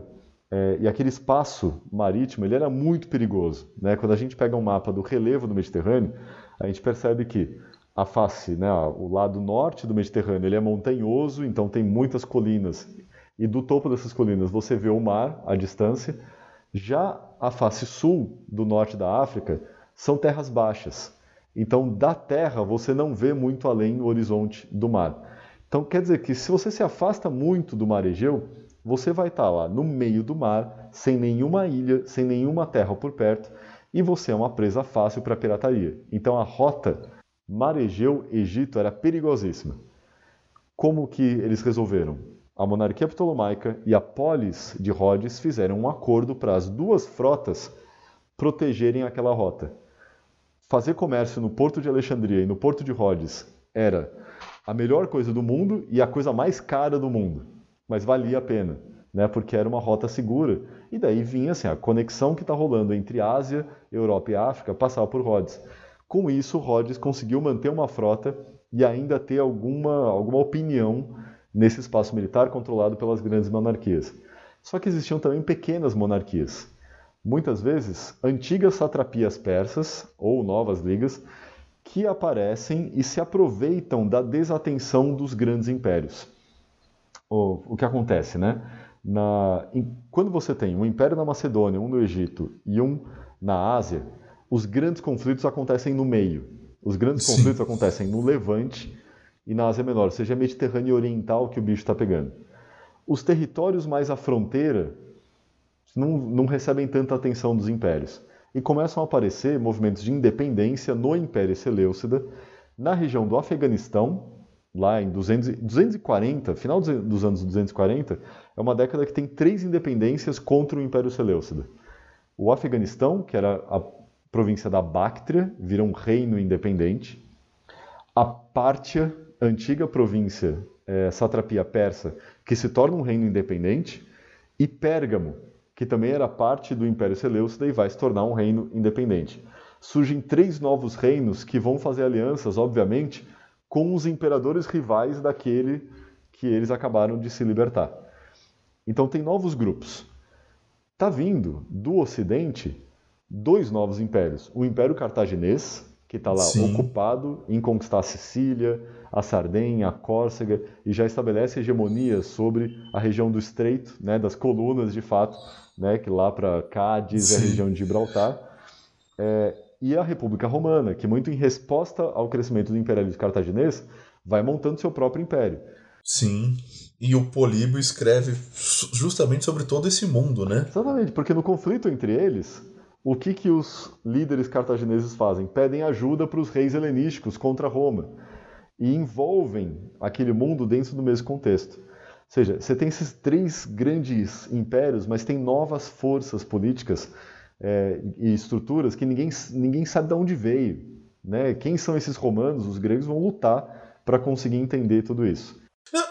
Speaker 2: é, e aquele espaço marítimo ele era muito perigoso. Né? Quando a gente pega um mapa do relevo do Mediterrâneo, a gente percebe que a face, né, o lado norte do Mediterrâneo, ele é montanhoso, então tem muitas colinas. E do topo dessas colinas você vê o mar à distância. Já a face sul do norte da África são terras baixas. Então, da terra você não vê muito além do horizonte do mar. Então, quer dizer que se você se afasta muito do mar Egeu, você vai estar lá no meio do mar, sem nenhuma ilha, sem nenhuma terra por perto, e você é uma presa fácil para a pirataria. Então a rota Mar-Egeu-Egito era perigosíssima. Como que eles resolveram? A monarquia ptolomaica e a polis de Rhodes fizeram um acordo para as duas frotas protegerem aquela rota. Fazer comércio no porto de Alexandria e no porto de Rhodes era a melhor coisa do mundo e a coisa mais cara do mundo, mas valia a pena, né? Porque era uma rota segura. E daí vinha assim, a conexão que está rolando entre Ásia, Europa e África passava por Rhodes. Com isso, Rhodes conseguiu manter uma frota e ainda ter alguma, alguma opinião nesse espaço militar controlado pelas grandes monarquias. Só que existiam também pequenas monarquias. Muitas vezes, antigas satrapias persas ou novas ligas que aparecem e se aproveitam da desatenção dos grandes impérios. O, o que acontece, né? Na, em, quando você tem um império na Macedônia, um no Egito e um na Ásia, os grandes conflitos acontecem no meio. Os grandes Sim. conflitos acontecem no Levante e na Ásia Menor, seja Mediterrâneo Oriental que o bicho está pegando. Os territórios mais à fronteira não, não recebem tanta atenção dos impérios e começam a aparecer movimentos de independência no Império Seleucida, na região do Afeganistão, lá em 200, 240, final dos anos 240, é uma década que tem três independências contra o Império Seleucida. O Afeganistão, que era a província da Bactria, vira um reino independente. A Pártia, antiga província é, satrapia persa, que se torna um reino independente. E Pérgamo, que também era parte do Império Seleucida e vai se tornar um reino independente. Surgem três novos reinos que vão fazer alianças, obviamente, com os imperadores rivais daquele que eles acabaram de se libertar. Então tem novos grupos. Está vindo do Ocidente dois novos impérios. O Império Cartaginês, que está lá Sim. ocupado em conquistar a Sicília, a Sardenha, a Córcega, e já estabelece hegemonia sobre a região do Estreito, né, das colunas de fato, né, que lá para Cádiz é a região de Gibraltar, é, e a República Romana, que muito em resposta ao crescimento do imperialismo cartaginês, vai montando seu próprio império.
Speaker 1: Sim, e o Políbio escreve justamente sobre todo esse mundo, né?
Speaker 2: Exatamente, porque no conflito entre eles, o que, que os líderes cartagineses fazem? Pedem ajuda para os reis helenísticos contra Roma e envolvem aquele mundo dentro do mesmo contexto. Ou seja, você tem esses três grandes impérios, mas tem novas forças políticas é, e estruturas que ninguém, ninguém sabe de onde veio. Né? Quem são esses romanos? Os gregos vão lutar para conseguir entender tudo isso.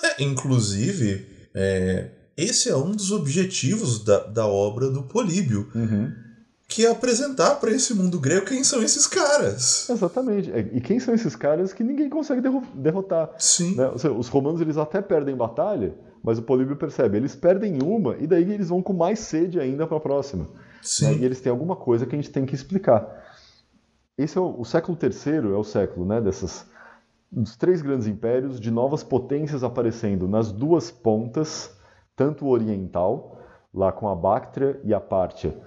Speaker 1: É, inclusive, é, esse é um dos objetivos da, da obra do Políbio.
Speaker 2: Uhum.
Speaker 1: Que é apresentar para esse mundo grego quem são esses caras.
Speaker 2: Exatamente. É, e quem são esses caras que ninguém consegue derrotar.
Speaker 1: Sim.
Speaker 2: Né? Seja, os romanos eles até perdem batalha, mas o Políbio percebe, eles perdem uma e daí eles vão com mais sede ainda para a próxima.
Speaker 1: Sim. Né?
Speaker 2: E eles têm alguma coisa que a gente tem que explicar. Esse é o, o século III é o século, né, dessas dos três grandes impérios, de novas potências aparecendo nas duas pontas, tanto o oriental, lá com a Bactria e a Pártia,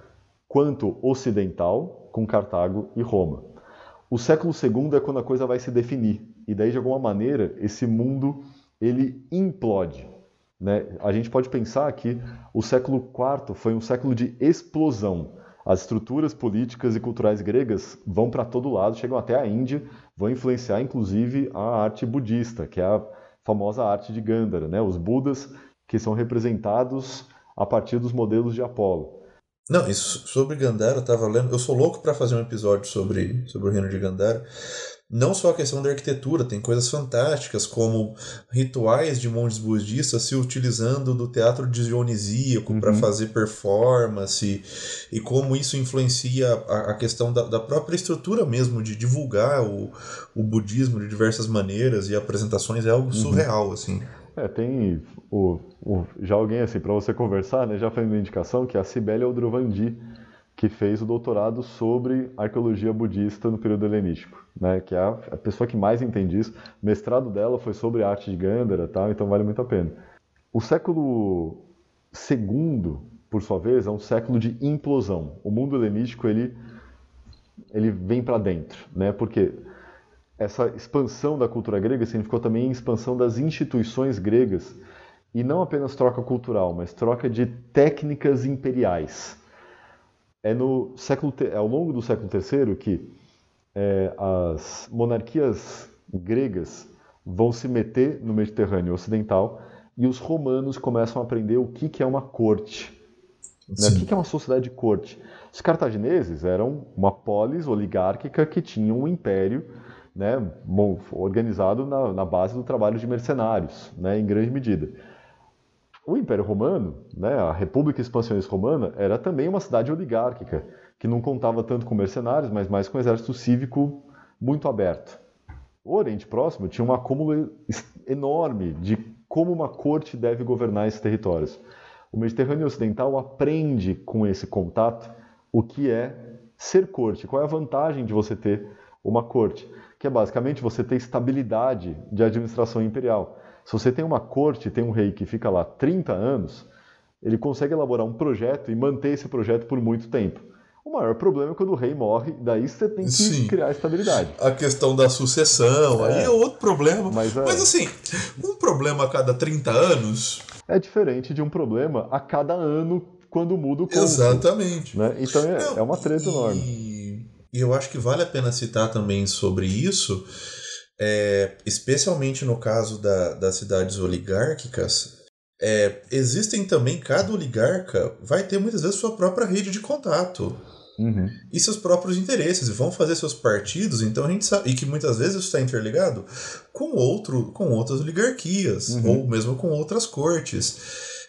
Speaker 2: quanto ocidental, com Cartago e Roma. O século II é quando a coisa vai se definir, e daí de alguma maneira esse mundo ele implode. Né? A gente pode pensar que o século IV foi um século de explosão. As estruturas políticas e culturais gregas vão para todo lado, chegam até a Índia, vão influenciar inclusive a arte budista, que é a famosa arte de Gandhara, né? os Budas que são representados a partir dos modelos de Apolo.
Speaker 1: Não, isso sobre Gandhara eu estava lendo. Eu sou louco para fazer um episódio sobre, sobre o reino de Gandhara, não só a questão da arquitetura, tem coisas fantásticas como rituais de monges budistas se utilizando do teatro dionisíaco uhum. para fazer performance e como isso influencia a, a questão da, da, própria estrutura mesmo de divulgar o, o budismo de diversas maneiras e apresentações é algo uhum. surreal assim.
Speaker 2: É, tem o, o, já alguém assim para você conversar, né? Já fez uma indicação que é a Sibeli Aldrovandi que fez o doutorado sobre arqueologia budista no período helenístico, né, que é a, a pessoa que mais entende isso. O mestrado dela foi sobre a arte de Gandhara, tá, então vale muito a pena. O século II, por sua vez, é um século de implosão. O mundo helenístico ele, ele vem para dentro, né, porque essa expansão da cultura grega significou também expansão das instituições gregas e não apenas troca cultural, mas troca de técnicas imperiais. é no século é ao longo do século III que é, as monarquias gregas vão se meter no Mediterrâneo Ocidental e os romanos começam a aprender o que, que é uma corte. Né? O que, que é uma sociedade de corte? Os cartagineses eram uma polis oligárquica que tinha um império né, organizado na, na, base do trabalho de mercenários, né, em grande medida. O Império Romano, né, a República Expansionista Romana, era também uma cidade oligárquica, que não contava tanto com mercenários, mas mais com um exército cívico muito aberto. O Oriente Próximo tinha um acúmulo enorme de como uma corte deve governar esses territórios. O Mediterrâneo Ocidental aprende com esse contato o que é ser corte, qual é a vantagem de você ter uma corte, que é basicamente você ter estabilidade de administração imperial. Se você tem uma corte, tem um rei que fica lá 30 anos, ele consegue elaborar um projeto e manter esse projeto por muito tempo. O maior problema é quando o rei morre, daí você tem que Sim. criar estabilidade.
Speaker 1: A questão da sucessão, é. aí é outro problema. Mas, é... Mas assim, um problema a cada 30 anos.
Speaker 2: É diferente de um problema a cada ano quando muda o cônsul.
Speaker 1: Exatamente.
Speaker 2: Né? Então é, Não, é uma treta e... enorme.
Speaker 1: E eu acho que vale a pena citar também sobre isso, é, especialmente no caso da, das cidades oligárquicas, é, existem também, cada oligarca vai ter muitas vezes sua própria rede de contato. Uhum. E seus próprios interesses, e vão fazer seus partidos, então a gente sabe, e que muitas vezes isso está interligado com, outro, com outras oligarquias, uhum. ou mesmo com outras cortes.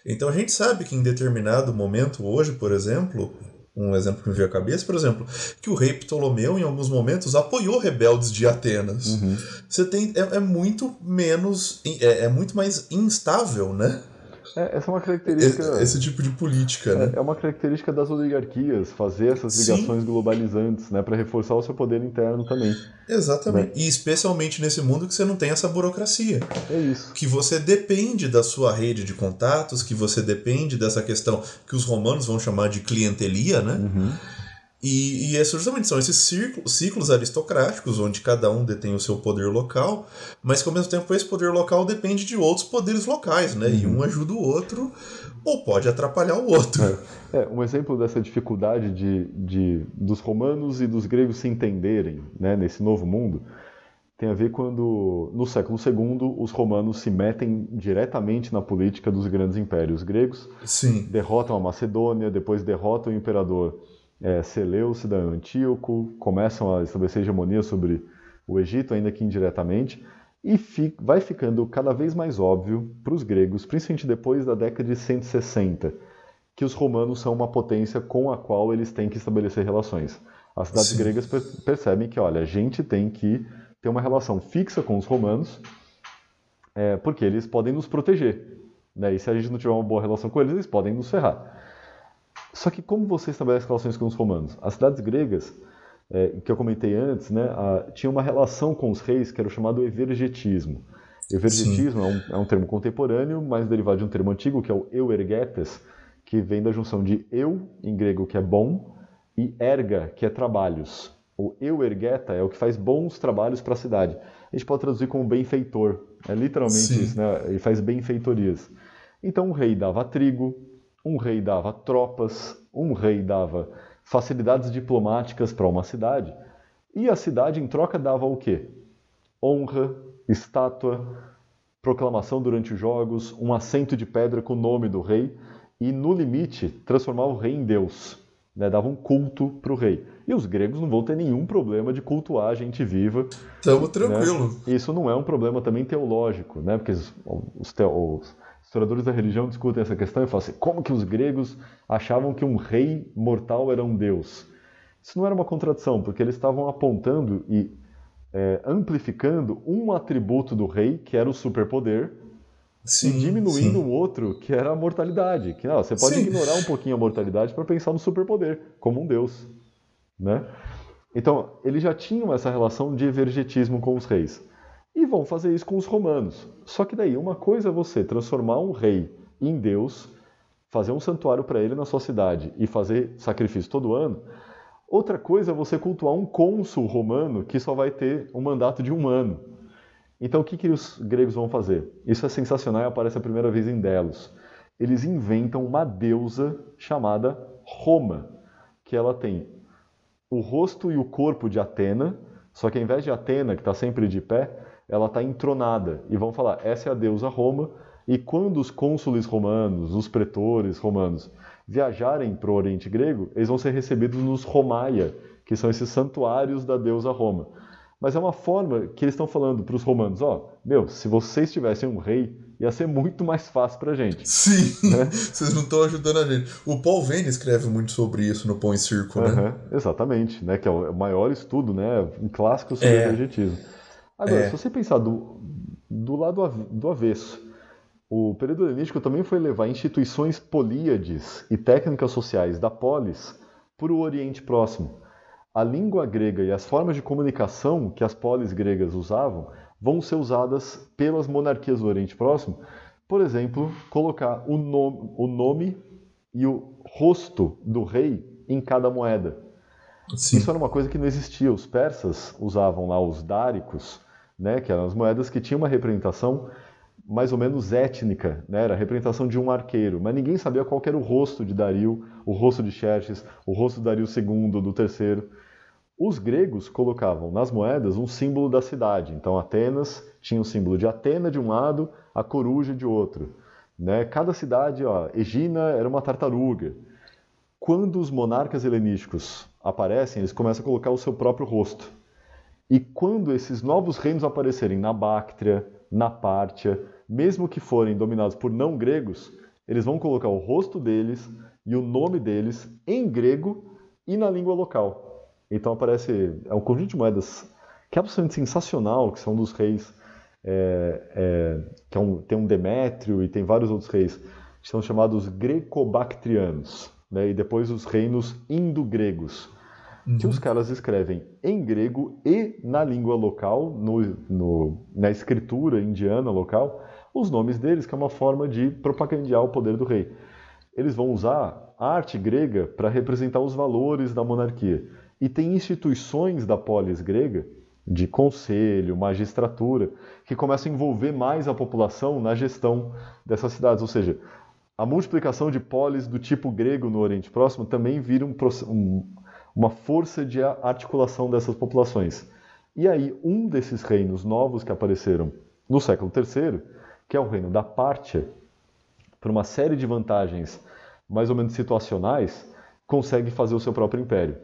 Speaker 1: Então a gente sabe que em determinado momento, hoje, por exemplo, um exemplo que me veio à cabeça, por exemplo, que o rei Ptolomeu, em alguns momentos, apoiou rebeldes de Atenas. Uhum. Você tem. É, é muito menos. É, é, muito mais instável, né?
Speaker 2: É, essa é uma característica.
Speaker 1: Esse, esse tipo de política,
Speaker 2: é,
Speaker 1: né?
Speaker 2: É uma característica das oligarquias, fazer essas ligações Sim. globalizantes, né? Para reforçar o seu poder interno também.
Speaker 1: Exatamente. Né? E especialmente nesse mundo que você não tem essa burocracia.
Speaker 2: É isso.
Speaker 1: Que você depende da sua rede de contatos, que você depende dessa questão que os romanos vão chamar de clientelia, né? Uhum e, e é justamente são esses círculos, ciclos aristocráticos, onde cada um detém o seu poder local, mas que ao mesmo tempo esse poder local depende de outros poderes locais, né? Uhum. E um ajuda o outro, ou pode atrapalhar o outro.
Speaker 2: É, é um exemplo dessa dificuldade de, de, dos romanos e dos gregos se entenderem né, nesse novo mundo tem a ver quando, no século II, os romanos se metem diretamente na política dos grandes impérios gregos,
Speaker 1: Sim.
Speaker 2: derrotam a Macedônia, depois derrotam o imperador é, Seleucida, Antíoco, começam a estabelecer hegemonia sobre o Egito, ainda que indiretamente, e fi, vai ficando cada vez mais óbvio para os gregos, principalmente depois da década de 160, que os romanos são uma potência com a qual eles têm que estabelecer relações. As cidades Sim. gregas per percebem que, olha, a gente tem que ter uma relação fixa com os romanos, é, porque eles podem nos proteger. Né? E se a gente não tiver uma boa relação com eles, eles podem nos ferrar. Só que como você estabelece relações com os romanos? As cidades gregas, é, que eu comentei antes, né, a, tinha uma relação com os reis que era o chamado evergetismo. Evergetismo é um, é um, termo contemporâneo, mas derivado de um termo antigo, que é o euergetes, que vem da junção de eu, em grego, que é bom, e erga, que é trabalhos. O euergeta é o que faz bons trabalhos para a cidade. A gente pode traduzir como benfeitor. É literalmente Sim. isso, né? Ele faz benfeitorias. Então o rei dava trigo, um rei dava tropas, um rei dava facilidades diplomáticas para uma cidade, e a cidade em troca dava o quê? Honra, estátua, proclamação durante os jogos, um assento de pedra com o nome do rei e, no limite, transformar o rei em Deus. Né? Dava um culto para o rei. E os gregos não vão ter nenhum problema de cultuar a gente viva.
Speaker 1: Estamos tranquilo. Né?
Speaker 2: Isso não é um problema também teológico, né? porque os, os, os historiadores da religião discutem essa questão e falam assim: como que os gregos achavam que um rei mortal era um deus? Isso não era uma contradição, porque eles estavam apontando e é, amplificando um atributo do rei, que era o superpoder, sim, e diminuindo o um outro, que era a mortalidade. Que não, você pode sim. ignorar um pouquinho a mortalidade para pensar no superpoder, como um deus. Né? Então, eles já tinham essa relação de evergetismo com os reis. E vão fazer isso com os romanos. Só que daí, uma coisa é você transformar um rei em Deus, fazer um santuário para ele na sua cidade e fazer sacrifício todo ano. Outra coisa é você cultuar um cônsul romano que só vai ter um mandato de um ano. Então, o que, que os gregos vão fazer? Isso é sensacional e aparece a primeira vez em Delos. Eles inventam uma deusa chamada Roma, que ela tem o rosto e o corpo de Atena, só que ao invés de Atena, que está sempre de pé, ela está entronada. E vão falar, essa é a deusa Roma, e quando os cônsules romanos, os pretores romanos, viajarem para o Oriente Grego, eles vão ser recebidos nos Romaia, que são esses santuários da deusa Roma. Mas é uma forma que eles estão falando para os romanos, ó, oh, meu, se vocês tivessem um rei, ia ser muito mais fácil para a gente.
Speaker 1: Sim, né? vocês não estão ajudando a gente. O Paul Vane escreve muito sobre isso no Pão e Circo, né?
Speaker 2: Uhum, exatamente, né? Que é o maior estudo, né? Um clássico sobre é. o. Agora, é. se você pensar do, do lado do avesso, o período helenístico também foi levar instituições políades e técnicas sociais da polis para o Oriente Próximo. A língua grega e as formas de comunicação que as polis gregas usavam vão ser usadas pelas monarquias do Oriente Próximo. Por exemplo, colocar o nome, o nome e o rosto do rei em cada moeda. Sim. Isso era uma coisa que não existia. Os persas usavam lá os dáricos, né, que eram as moedas que tinham uma representação mais ou menos étnica, né? era a representação de um arqueiro, mas ninguém sabia qual era o rosto de Dario, o rosto de Xerxes, o rosto de Dario II, do terceiro. Os gregos colocavam nas moedas um símbolo da cidade. Então, Atenas tinha o símbolo de Atena de um lado, a coruja de outro. Né? Cada cidade, ó, Egina era uma tartaruga. Quando os monarcas helenísticos aparecem, eles começam a colocar o seu próprio rosto. E quando esses novos reinos aparecerem na Báctria, na Pártia, mesmo que forem dominados por não gregos, eles vão colocar o rosto deles e o nome deles em grego e na língua local. Então aparece é um conjunto de moedas que é absolutamente sensacional, que são dos reis, é, é, que é um, tem um Demétrio e tem vários outros reis, que são chamados greco-bactrianos, né? e depois os reinos indo-gregos uhum. que os caras escrevem em grego e na língua local, no, no, na escritura indiana local, os nomes deles, que é uma forma de propagandear o poder do rei. Eles vão usar a arte grega para representar os valores da monarquia. E tem instituições da polis grega, de conselho, magistratura, que começam a envolver mais a população na gestão dessas cidades. Ou seja, a multiplicação de polis do tipo grego no Oriente Próximo também vira um, um, uma força de articulação dessas populações. E aí, um desses reinos novos que apareceram no século III, que é o reino da Pártia, por uma série de vantagens mais ou menos situacionais, consegue fazer o seu próprio império.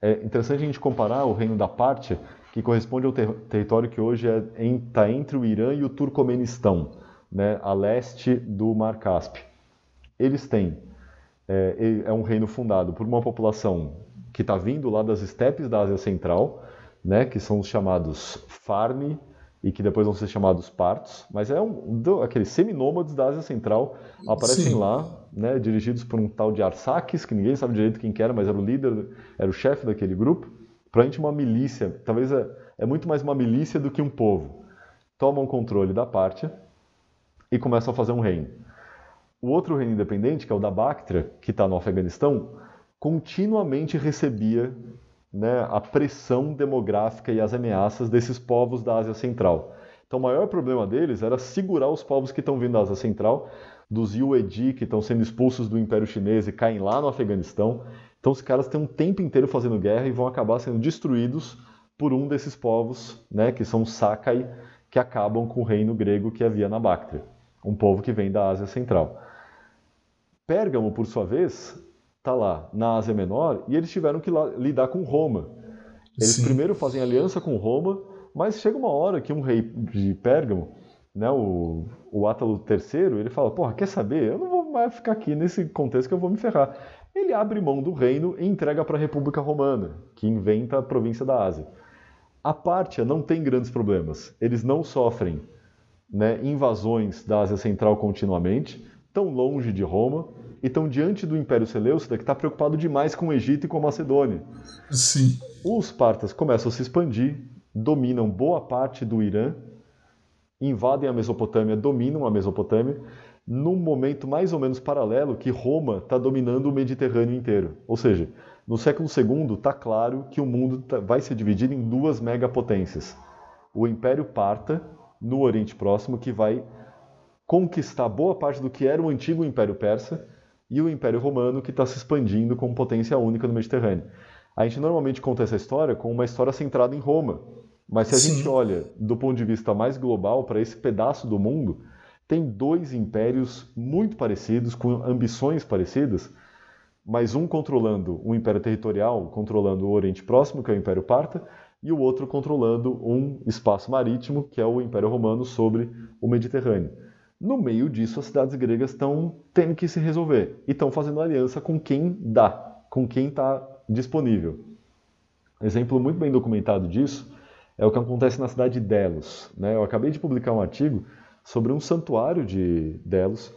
Speaker 2: É interessante a gente comparar o reino da Pártia, que corresponde ao ter território que hoje está é tá entre o Irã e o Turcomenistão, né, a leste do Mar Cáspio. Eles têm, é, é um reino fundado por uma população que está vindo lá das estepes da Ásia Central, né, que são os chamados Farni e que depois vão ser chamados Partos, mas é um aqueles seminômades da Ásia Central aparecem Sim. lá, né, dirigidos por um tal de Arsaques, que ninguém sabe direito quem que era, mas era o líder, era o chefe daquele grupo. Provavelmente uma milícia, talvez é, é muito mais uma milícia do que um povo. Tomam controle da Pártia e começam a fazer um reino. O outro reino independente, que é o da Bactria, que está no Afeganistão, continuamente recebia né, a pressão demográfica e as ameaças desses povos da Ásia Central. Então, o maior problema deles era segurar os povos que estão vindo da Ásia Central, dos Yuedi, que estão sendo expulsos do Império Chinês e caem lá no Afeganistão. Então, os caras têm um tempo inteiro fazendo guerra e vão acabar sendo destruídos por um desses povos, né, que são os Sakai, que acabam com o reino grego que havia na Bactria, um povo que vem da Ásia Central. Pérgamo, por sua vez, está lá na Ásia Menor e eles tiveram que lidar com Roma. Eles Sim. primeiro fazem aliança com Roma, mas chega uma hora que um rei de Pérgamo, né, o, o Átalo III, ele fala: Porra, quer saber? Eu não vou mais ficar aqui nesse contexto que eu vou me ferrar. Ele abre mão do reino e entrega para a República Romana, que inventa a província da Ásia. A Pártia não tem grandes problemas. Eles não sofrem né, invasões da Ásia Central continuamente, tão longe de Roma e estão diante do Império Seleucida que está preocupado demais com o Egito e com a Macedônia.
Speaker 1: Sim.
Speaker 2: Os partas começam a se expandir, dominam boa parte do Irã, invadem a Mesopotâmia, dominam a Mesopotâmia, num momento mais ou menos paralelo que Roma está dominando o Mediterrâneo inteiro. Ou seja, no século II está claro que o mundo tá, vai se dividir em duas megapotências. O Império Parta, no Oriente Próximo, que vai conquistar boa parte do que era o antigo Império Persa, e o Império Romano que está se expandindo como potência única no Mediterrâneo. A gente normalmente conta essa história com uma história centrada em Roma, mas se a Sim. gente olha do ponto de vista mais global para esse pedaço do mundo, tem dois impérios muito parecidos, com ambições parecidas, mas um controlando um império territorial, controlando o Oriente Próximo, que é o Império Parta, e o outro controlando um espaço marítimo, que é o Império Romano sobre o Mediterrâneo. No meio disso, as cidades gregas estão tendo que se resolver e estão fazendo aliança com quem dá, com quem está disponível. Exemplo muito bem documentado disso é o que acontece na cidade de Delos. Né? Eu acabei de publicar um artigo sobre um santuário de Delos,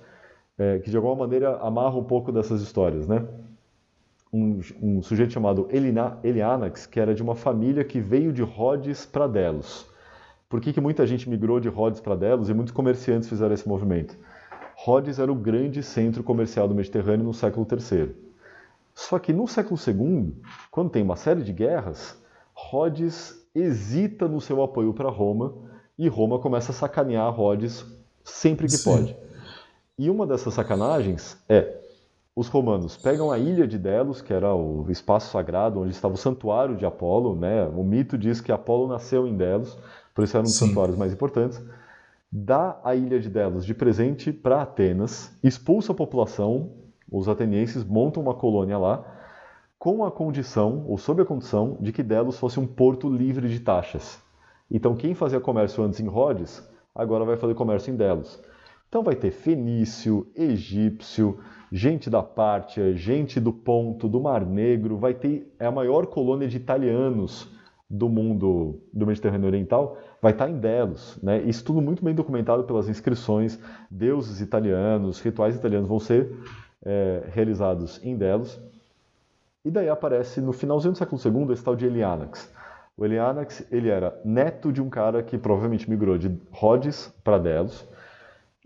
Speaker 2: é, que de alguma maneira amarra um pouco dessas histórias. Né? Um, um sujeito chamado Elina, Elianax, que era de uma família que veio de Rhodes para Delos. Por que, que muita gente migrou de Rhodes para Delos e muitos comerciantes fizeram esse movimento? Rhodes era o grande centro comercial do Mediterrâneo no século III. Só que no século II, quando tem uma série de guerras, Rhodes hesita no seu apoio para Roma e Roma começa a sacanear Rhodes sempre que Sim. pode. E uma dessas sacanagens é os romanos pegam a ilha de Delos, que era o espaço sagrado onde estava o santuário de Apolo, né? O mito diz que Apolo nasceu em Delos, por isso era um dos Sim. santuários mais importantes. Dá a ilha de Delos de presente para Atenas, expulsa a população, os atenienses montam uma colônia lá, com a condição, ou sob a condição, de que Delos fosse um porto livre de taxas. Então, quem fazia comércio antes em Rhodes, agora vai fazer comércio em Delos. Então, vai ter fenício, egípcio, gente da Pártia, gente do Ponto, do Mar Negro, vai ter é a maior colônia de italianos do mundo do Mediterrâneo Oriental, vai estar em Delos. Né? Isso tudo muito bem documentado pelas inscrições, deuses italianos, rituais italianos vão ser é, realizados em Delos. E daí aparece no finalzinho do século II esse tal de Elianax. O Elianax ele era neto de um cara que provavelmente migrou de Rhodes para Delos,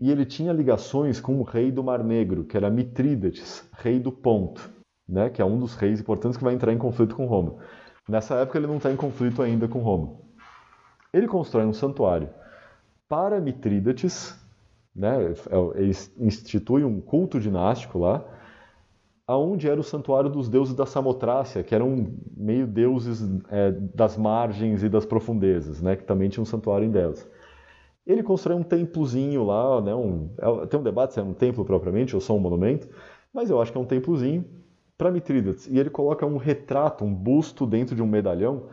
Speaker 2: e ele tinha ligações com o rei do Mar Negro, que era Mitrídates, rei do Ponto, né, que é um dos reis importantes que vai entrar em conflito com Roma. Nessa época ele não está em conflito ainda com Roma. Ele constrói um santuário para Mitrídates, né, é, ele institui um culto dinástico lá, aonde era o santuário dos deuses da Samotrácia, que eram meio deuses é, das margens e das profundezas, né, que também tinha um santuário em Delos. Ele constrói um templozinho lá, né, um, é, tem um debate se é um templo propriamente ou só um monumento, mas eu acho que é um templozinho para Mitrídates. E ele coloca um retrato, um busto dentro de um medalhão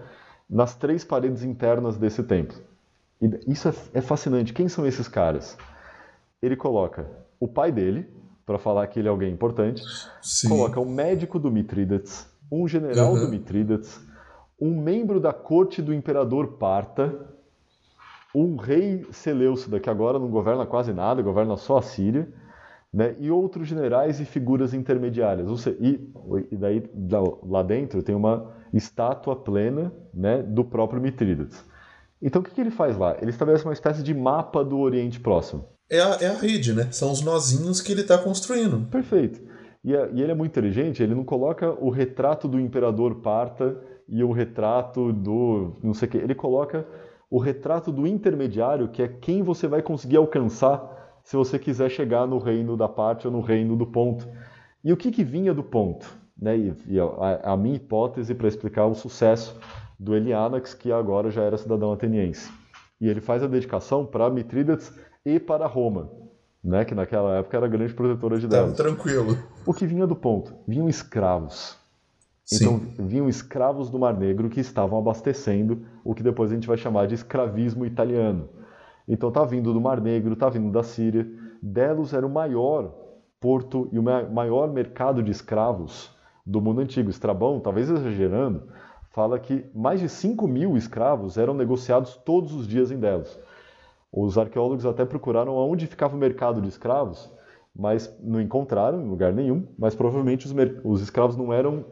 Speaker 2: nas três paredes internas desse templo. E isso é, é fascinante. Quem são esses caras? Ele coloca o pai dele, para falar que ele é alguém importante. Sim. Coloca um médico do Mitrídates, um general uhum. do Mitrídates, um membro da corte do imperador Parta, um rei Seleucida, que agora não governa quase nada, governa só a Síria, né? e outros generais e figuras intermediárias. Seja, e, e, daí lá dentro tem uma estátua plena né, do próprio Mitrídates. Então o que, que ele faz lá? Ele estabelece uma espécie de mapa do Oriente Próximo
Speaker 1: é a, é a rede, né? São os nozinhos que ele está construindo.
Speaker 2: Perfeito. E, é, e, ele é muito inteligente, ele não coloca o retrato do imperador parta e o retrato do não sei o quê. Ele coloca o retrato do intermediário, que é quem você vai conseguir alcançar se você quiser chegar no reino da parte ou no reino do ponto. E o que, que vinha do ponto? Né? E, e a, a minha hipótese para explicar o sucesso do Elianax, que agora já era cidadão ateniense. E ele faz a dedicação para Mitrídates e para Roma, né, que naquela época era a grande protetora de Delos.
Speaker 1: tranquilo.
Speaker 2: O que vinha do ponto? Vinham escravos. Sim. Então, vinham escravos do Mar Negro que estavam abastecendo o que depois a gente vai chamar de escravismo italiano. Então, tá vindo do Mar Negro, tá vindo da Síria. Delos era o maior porto e o maior mercado de escravos do mundo antigo. Estrabão, talvez exagerando, fala que mais de 5 mil escravos eram negociados todos os dias em Delos. Os arqueólogos até procuraram onde ficava o mercado de escravos, mas não encontraram em lugar nenhum. Mas provavelmente os, os escravos não eram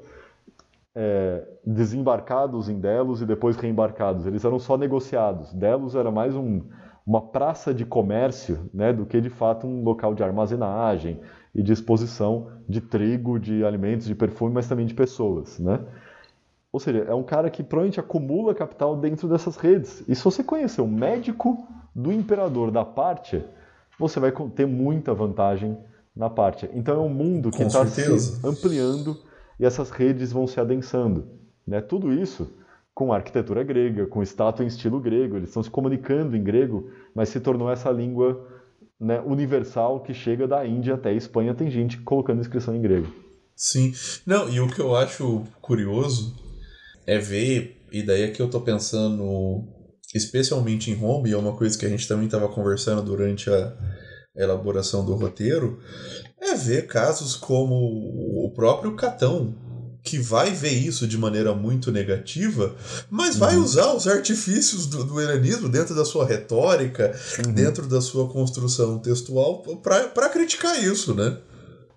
Speaker 2: é, desembarcados em Delos e depois reembarcados. Eles eram só negociados. Delos era mais um, uma praça de comércio né, do que de fato um local de armazenagem e de exposição de trigo, de alimentos, de perfume, mas também de pessoas. Né? Ou seja, é um cara que provavelmente acumula capital dentro dessas redes. E se você conhecer um médico do imperador da parte, você vai ter muita vantagem na parte. Então é um mundo que está se ampliando e essas redes vão se adensando. Né? Tudo isso com arquitetura grega, com estátua em estilo grego, eles estão se comunicando em grego, mas se tornou essa língua né, universal que chega da Índia até a Espanha. Tem gente colocando inscrição em grego.
Speaker 1: Sim. Não, e o que eu acho curioso é ver, e daí é que eu tô pensando especialmente em Roma, e é uma coisa que a gente também estava conversando durante a elaboração do roteiro, é ver casos como o próprio Catão, que vai ver isso de maneira muito negativa, mas uhum. vai usar os artifícios do, do helenismo dentro da sua retórica, uhum. dentro da sua construção textual, para criticar isso, né?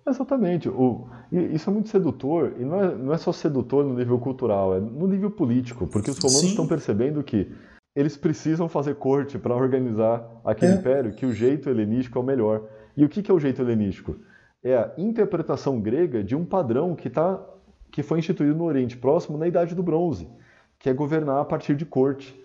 Speaker 2: Exatamente. O, isso é muito sedutor, e não é, não é só sedutor no nível cultural, é no nível político, porque os romanos Sim. estão percebendo que eles precisam fazer corte para organizar aquele é. império, que o jeito helenístico é o melhor. E o que, que é o jeito helenístico? É a interpretação grega de um padrão que está que foi instituído no Oriente Próximo na Idade do Bronze, que é governar a partir de corte.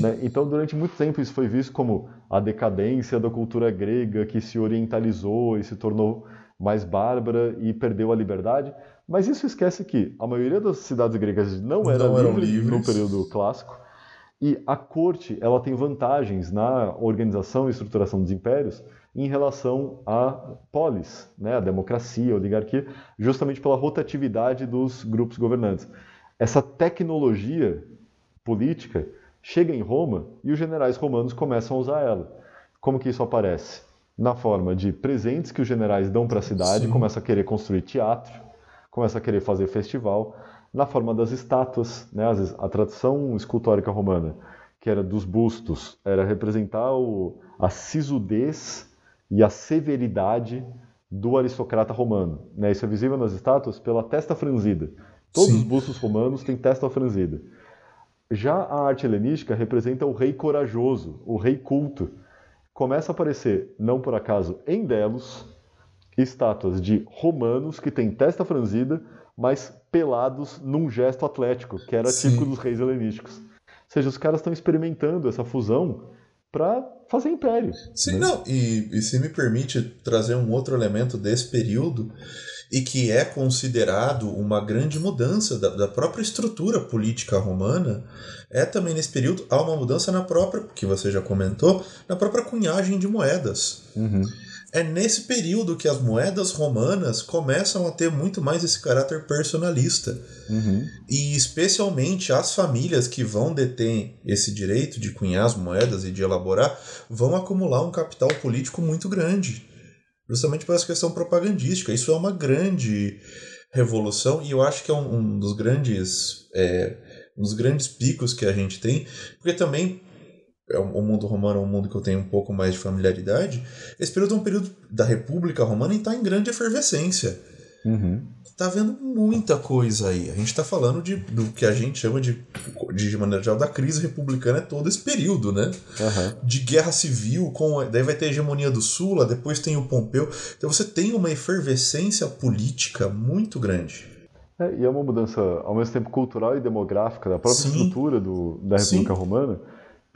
Speaker 2: Né? Então, durante muito tempo, isso foi visto como a decadência da cultura grega que se orientalizou e se tornou mais bárbara e perdeu a liberdade. Mas isso esquece que a maioria das cidades gregas não, era não livre livres no período clássico. E a corte ela tem vantagens na organização e estruturação dos impérios em relação à polis, né, a democracia, a oligarquia, justamente pela rotatividade dos grupos governantes. Essa tecnologia política chega em Roma e os generais romanos começam a usar ela. Como que isso aparece? Na forma de presentes que os generais dão para a cidade, Sim. começa a querer construir teatro, começa a querer fazer festival, na forma das estátuas, né, a tradição escultórica romana, que era dos bustos, era representar o, a sisudez e a severidade do aristocrata romano. Né? Isso é visível nas estátuas pela testa franzida. Todos Sim. os bustos romanos têm testa franzida. Já a arte helenística representa o rei corajoso, o rei culto. Começa a aparecer, não por acaso, em Delos, estátuas de romanos que têm testa franzida, mas pelados num gesto atlético, que era Sim. típico dos reis helenísticos. Ou seja, os caras estão experimentando essa fusão para fazer império.
Speaker 1: Sim, né? não, e, e se me permite trazer um outro elemento desse período, e que é considerado uma grande mudança da, da, própria estrutura política romana, é também nesse período há uma mudança na própria, que você já comentou, na própria cunhagem de moedas.
Speaker 2: Uhum
Speaker 1: é nesse período que as moedas romanas começam a ter muito mais esse caráter personalista.
Speaker 2: Uhum.
Speaker 1: E especialmente as famílias que vão deter esse direito de cunhar as moedas e de elaborar vão acumular um capital político muito grande. Justamente por essa questão propagandística. Isso é uma grande revolução e eu acho que é um, um dos grandes. É, um dos grandes picos que a gente tem, porque também o mundo romano é um mundo que eu tenho um pouco mais de familiaridade. Esse período é um período da República Romana e está em grande efervescência.
Speaker 2: Uhum.
Speaker 1: Tá vendo muita coisa aí. A gente está falando de, do que a gente chama de, de maneira geral, da crise republicana é todo esse período, né?
Speaker 2: Uhum.
Speaker 1: De guerra civil, com daí vai ter a hegemonia do Sula, depois tem o Pompeu. Então você tem uma efervescência política muito grande.
Speaker 2: É, e é uma mudança, ao mesmo tempo, cultural e demográfica da própria Sim. estrutura do, da República Sim. Romana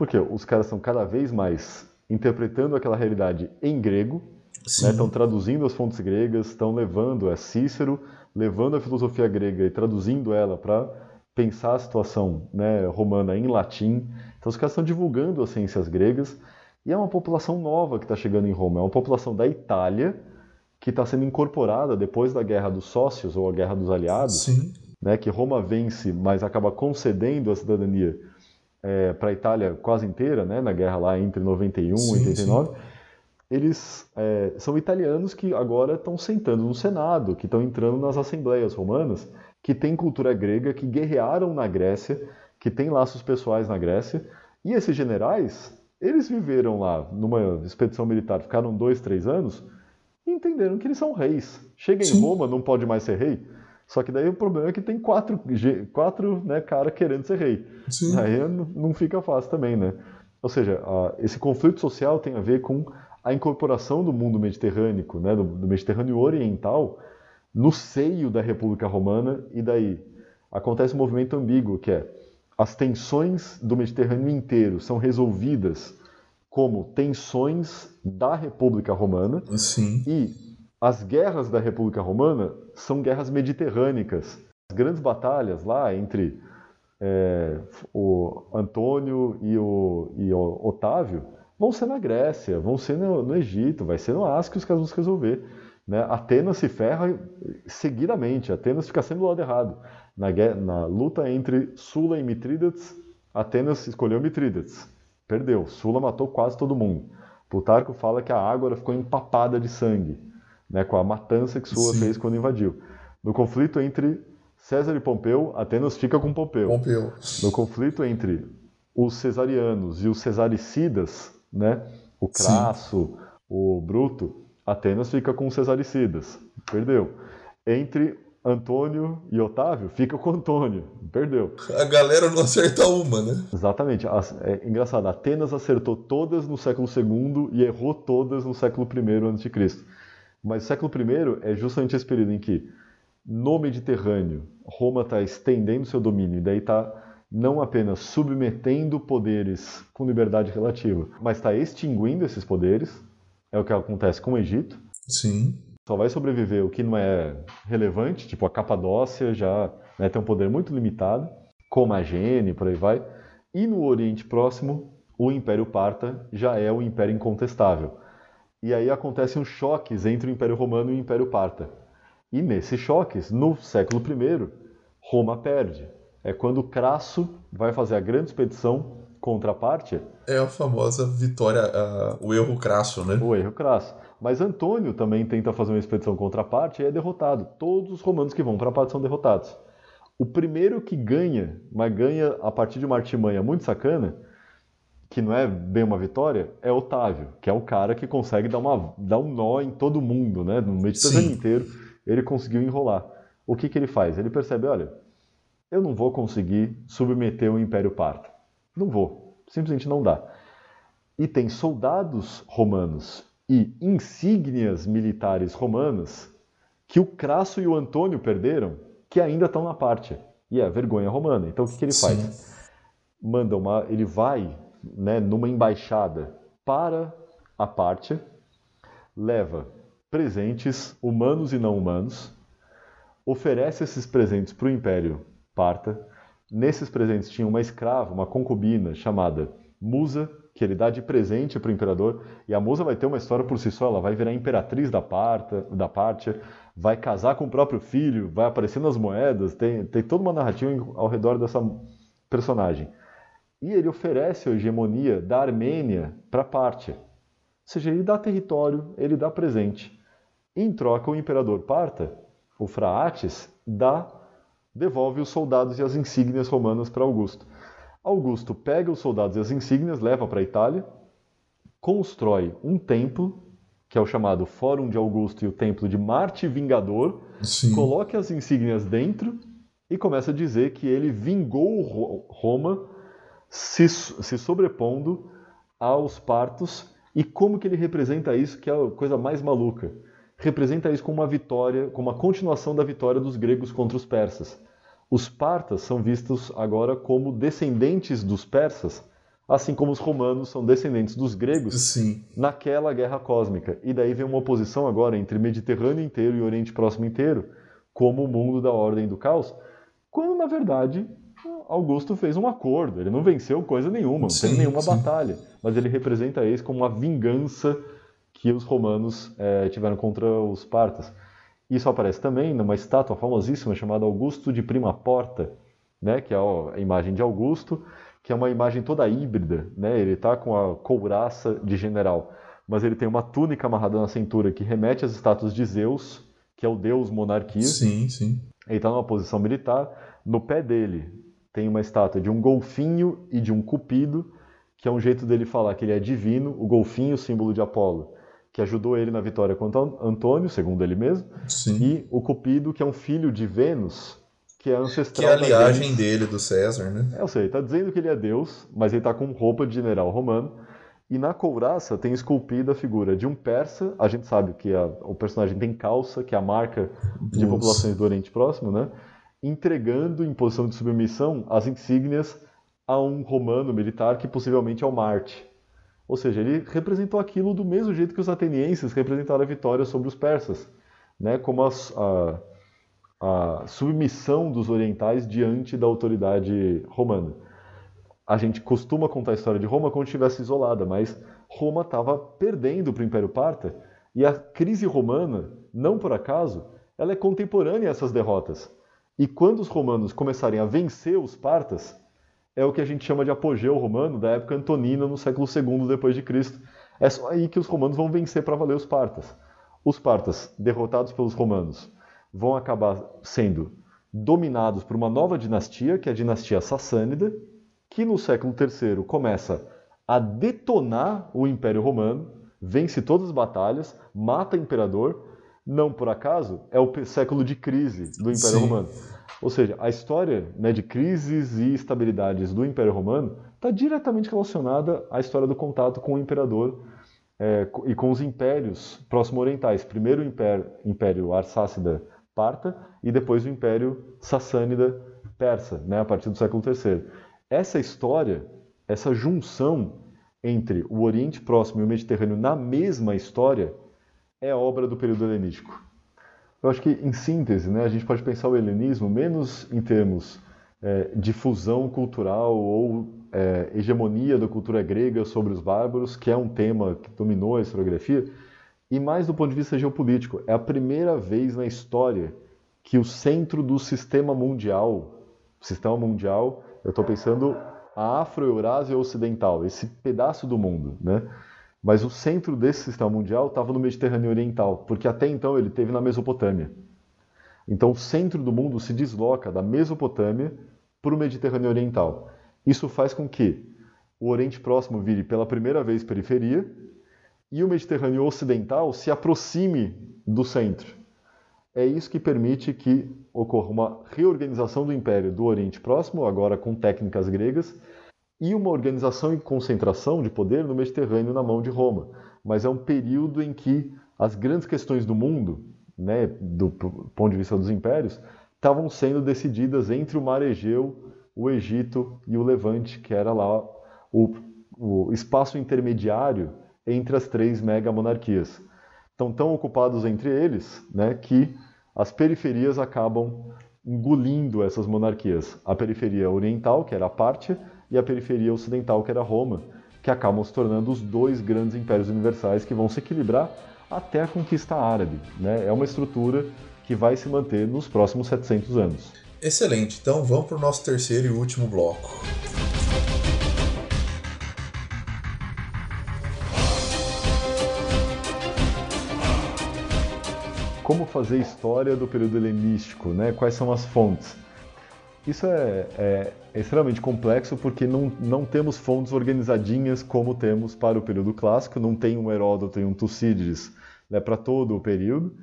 Speaker 2: porque os caras estão cada vez mais interpretando aquela realidade em grego, estão né? traduzindo as fontes gregas, estão levando a Cícero, levando a filosofia grega e traduzindo ela para pensar a situação né, romana em latim. Então os caras estão divulgando as ciências gregas e é uma população nova que está chegando em Roma, é uma população da Itália que está sendo incorporada depois da Guerra dos Sócios ou a Guerra dos Aliados, né, que Roma vence, mas acaba concedendo a cidadania é, para a Itália quase inteira, né, na guerra lá entre 91 sim, e 89, sim. eles é, são italianos que agora estão sentando no Senado, que estão entrando nas assembleias romanas, que têm cultura grega, que guerrearam na Grécia, que têm laços pessoais na Grécia, e esses generais, eles viveram lá numa expedição militar, ficaram dois, três anos, e entenderam que eles são reis. Chega em Roma, não pode mais ser rei. Só que daí o problema é que tem quatro, quatro né, caras querendo ser rei.
Speaker 1: Sim.
Speaker 2: Aí não fica fácil também, né? Ou seja, esse conflito social tem a ver com a incorporação do mundo mediterrâneo, né, do, do Mediterrâneo Oriental, no seio da República Romana, e daí acontece um movimento ambíguo, que é as tensões do Mediterrâneo inteiro são resolvidas como tensões da República Romana
Speaker 1: Sim.
Speaker 2: e As guerras da República Romana são guerras mediterrânicas. As grandes batalhas lá entre é, o Antônio e o, e o Otávio vão ser na Grécia, vão ser no, no Egito, vai ser no Ascos que elas vão resolver. Né? Atenas se ferra seguidamente, Atenas fica sempre do lado errado. Na, na luta entre Sula e Mitrídates, Atenas escolheu Mitrídates, perdeu. Sula matou quase todo mundo. Plutarco fala que a água ficou empapada de sangue, né, com a matança que Sula Sim. fez quando invadiu. No conflito entre César e Pompeu, Atenas fica com Pompeu.
Speaker 1: Pompeu.
Speaker 2: No conflito entre os cesarianos e os cesaricidas, né, o Crasso, Sim. o Bruto, Atenas fica com os cesaricidas, perdeu. Entre Antônio e Otávio, fica com Antônio, perdeu.
Speaker 1: A galera não acerta uma, né?
Speaker 2: Exatamente. É engraçado, Atenas acertou todas no século II e errou todas no século I a.C. Mas o século I é justamente esse período em que, no Mediterrâneo, Roma está estendendo seu domínio e daí está não apenas submetendo poderes com liberdade relativa, mas está extinguindo esses poderes, é o que acontece com o Egito.
Speaker 1: Sim.
Speaker 2: Só vai sobreviver o que não é relevante, tipo a Capadócia já né, tem um poder muito limitado, como a Gene, por aí vai. E no Oriente Próximo, o Império Parta já é o Império incontestável. E aí acontecem os choques entre o Império Romano e o Império Parta. E nesses choques, no século I, Roma perde. É quando Crasso vai fazer a grande expedição contra a Pártia.
Speaker 1: É a famosa vitória, uh, o erro crasso, né?
Speaker 2: O erro crasso. Mas Antônio também tenta fazer uma expedição contra a Pártia e é derrotado. Todos os romanos que vão para a Pártia são derrotados. O primeiro que ganha, mas ganha a partir de uma artimanha muito sacana, que não é bem uma vitória, é Otávio, que é o cara que consegue dar, uma, dar um nó em todo mundo, né? No Mediterrâneo inteiro, ele conseguiu enrolar. O que, que ele faz? Ele percebe, olha, eu não vou conseguir submeter o Império Parto. Não vou. Simplesmente não dá. E tem soldados romanos e insígnias militares romanas que o Crasso e o Antônio perderam, que ainda estão na parte. E é vergonha romana. Então o que, que ele Sim. faz? Manda uma. Ele vai né, numa embaixada para a parte, leva presentes humanos e não humanos, oferece esses presentes para o Império Parta, Nesses presentes tinha uma escrava, uma concubina chamada Musa, que ele dá de presente para o imperador. E a Musa vai ter uma história por si só, ela vai virar imperatriz da, Parta, da Pártia, vai casar com o próprio filho, vai aparecer nas moedas, tem, tem toda uma narrativa ao redor dessa personagem. E ele oferece a hegemonia da Armênia para a Pártia. Ou seja, ele dá território, ele dá presente. Em troca, o imperador Parta, o Fraates, dá devolve os soldados e as insígnias romanas para Augusto. Augusto pega os soldados e as insígnias, leva para a Itália, constrói um templo, que é o chamado Fórum de Augusto e o Templo de Marte Vingador, Sim. coloca as insígnias dentro e começa a dizer que ele vingou Roma se, se sobrepondo aos partos e como que ele representa isso, que é a coisa mais maluca representa isso como uma vitória, como uma continuação da vitória dos gregos contra os persas. Os partas são vistos agora como descendentes dos persas, assim como os romanos são descendentes dos gregos
Speaker 1: Sim.
Speaker 2: naquela guerra cósmica. E daí vem uma oposição agora entre Mediterrâneo inteiro e Oriente Próximo inteiro, como o mundo da ordem do caos, quando na verdade Augusto fez um acordo, ele não venceu coisa nenhuma, não sim, teve nenhuma sim. batalha, mas ele representa isso como uma vingança que os romanos é, tiveram contra os partas. Isso aparece também numa estátua famosíssima chamada Augusto de Prima Porta, né, que é a imagem de Augusto, que é uma imagem toda híbrida. Né? Ele está com a couraça de general, mas ele tem uma túnica amarrada na cintura que remete às estátuas de Zeus, que é o deus monarquia.
Speaker 1: Sim, sim.
Speaker 2: Ele está numa posição militar. No pé dele tem uma estátua de um golfinho e de um cupido, que é um jeito dele falar que ele é divino. O golfinho, símbolo de Apolo, que ajudou ele na vitória contra Antônio, segundo ele mesmo,
Speaker 1: Sim.
Speaker 2: e o Cupido, que é um filho de Vênus, que é ancestral.
Speaker 1: Que é a liagem dele, do César, né?
Speaker 2: É, eu sei, está dizendo que ele é Deus, mas ele está com roupa de general romano. E na couraça tem esculpida a figura de um persa, a gente sabe que a, o personagem tem calça, que é a marca de Nossa. populações do Oriente Próximo, né? Entregando em posição de submissão as insígnias a um romano militar que possivelmente é o Marte. Ou seja, ele representou aquilo do mesmo jeito que os atenienses representaram a vitória sobre os persas, né? como a, a, a submissão dos orientais diante da autoridade romana. A gente costuma contar a história de Roma como se estivesse isolada, mas Roma estava perdendo para o Império Parta e a crise romana, não por acaso, ela é contemporânea a essas derrotas. E quando os romanos começarem a vencer os partas, é o que a gente chama de apogeu romano da época antonina no século II depois de Cristo. É só aí que os romanos vão vencer para valer os partas. Os partas, derrotados pelos romanos, vão acabar sendo dominados por uma nova dinastia, que é a dinastia sassânida, que no século III começa a detonar o Império Romano, vence todas as batalhas, mata o imperador. Não por acaso, é o século de crise do Império Sim. Romano. Ou seja, a história né, de crises e estabilidades do Império Romano está diretamente relacionada à história do contato com o imperador é, e com os impérios próximo-orientais. Primeiro o Império, Império Arsácida-Parta e depois o Império Sassânida-Persa, né, a partir do século III. Essa história, essa junção entre o Oriente Próximo e o Mediterrâneo na mesma história é obra do período helenístico. Eu acho que, em síntese, né, a gente pode pensar o helenismo menos em termos é, de fusão cultural ou é, hegemonia da cultura grega sobre os bárbaros, que é um tema que dominou a historiografia, e mais do ponto de vista geopolítico. É a primeira vez na história que o centro do sistema mundial, sistema mundial, eu estou pensando a Afro-Eurásia Ocidental, esse pedaço do mundo, né? Mas o centro desse sistema mundial estava no Mediterrâneo Oriental, porque até então ele teve na Mesopotâmia. Então o centro do mundo se desloca da Mesopotâmia para o Mediterrâneo Oriental. Isso faz com que o Oriente Próximo vire pela primeira vez periferia e o Mediterrâneo Ocidental se aproxime do centro. É isso que permite que ocorra uma reorganização do Império do Oriente Próximo, agora com técnicas gregas, e uma organização e concentração de poder no Mediterrâneo na mão de Roma. Mas é um período em que as grandes questões do mundo, né, do ponto de vista dos impérios, estavam sendo decididas entre o Mar Egeu, o Egito e o Levante, que era lá o, o espaço intermediário entre as três mega monarquias. Estão tão ocupados entre eles né, que as periferias acabam engolindo essas monarquias. A periferia oriental, que era a Pártia, e a periferia ocidental, que era Roma, que acabam se tornando os dois grandes impérios universais que vão se equilibrar até a conquista árabe. Né? É uma estrutura que vai se manter nos próximos 700 anos.
Speaker 1: Excelente, então vamos para o nosso terceiro e último bloco.
Speaker 2: Como fazer história do período helenístico, né? quais são as fontes? Isso é, é, é, extremamente complexo porque não, não temos fontes organizadinhas como temos para o período clássico, não tem um Heródoto e um Tucídides né, para todo o período,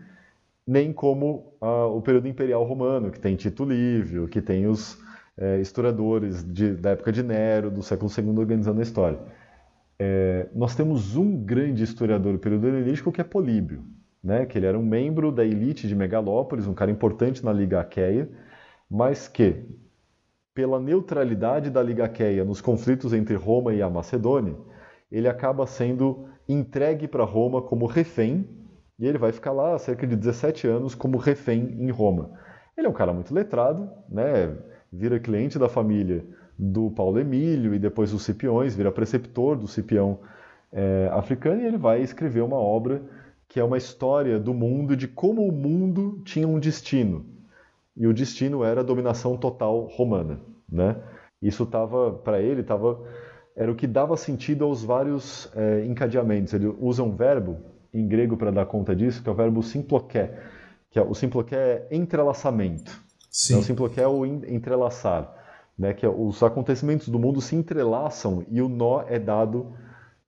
Speaker 2: nem como ah, o período imperial romano, que tem Tito Livio, que tem os é, historiadores de, da época de Nero, do século II, organizando a história. É, nós temos um grande historiador do período helenístico que é Políbio, né, que ele era um membro da elite de Megalópolis, um cara importante na Liga Aqueia, mas que, pela neutralidade da Liga Aqueia nos conflitos entre Roma e a Macedônia, ele acaba sendo entregue para Roma como refém, e ele vai ficar lá cerca de 17 anos como refém em Roma. Ele é um cara muito letrado, né? vira cliente da família do Paulo Emílio e depois dos Cipiões, vira preceptor do Cipião é, africano, e ele vai escrever uma obra que é uma história do mundo, de como o mundo tinha um destino e o destino era a dominação total romana, né? Isso estava para ele tava era o que dava sentido aos vários é, encadeamentos. Ele usa um verbo em grego para dar conta disso, que é o verbo simploqué, que é, o simploqué é entrelaçamento. Sim. Então, o simploqué é o entrelaçar, né? Que é, os acontecimentos do mundo se entrelaçam e o nó é dado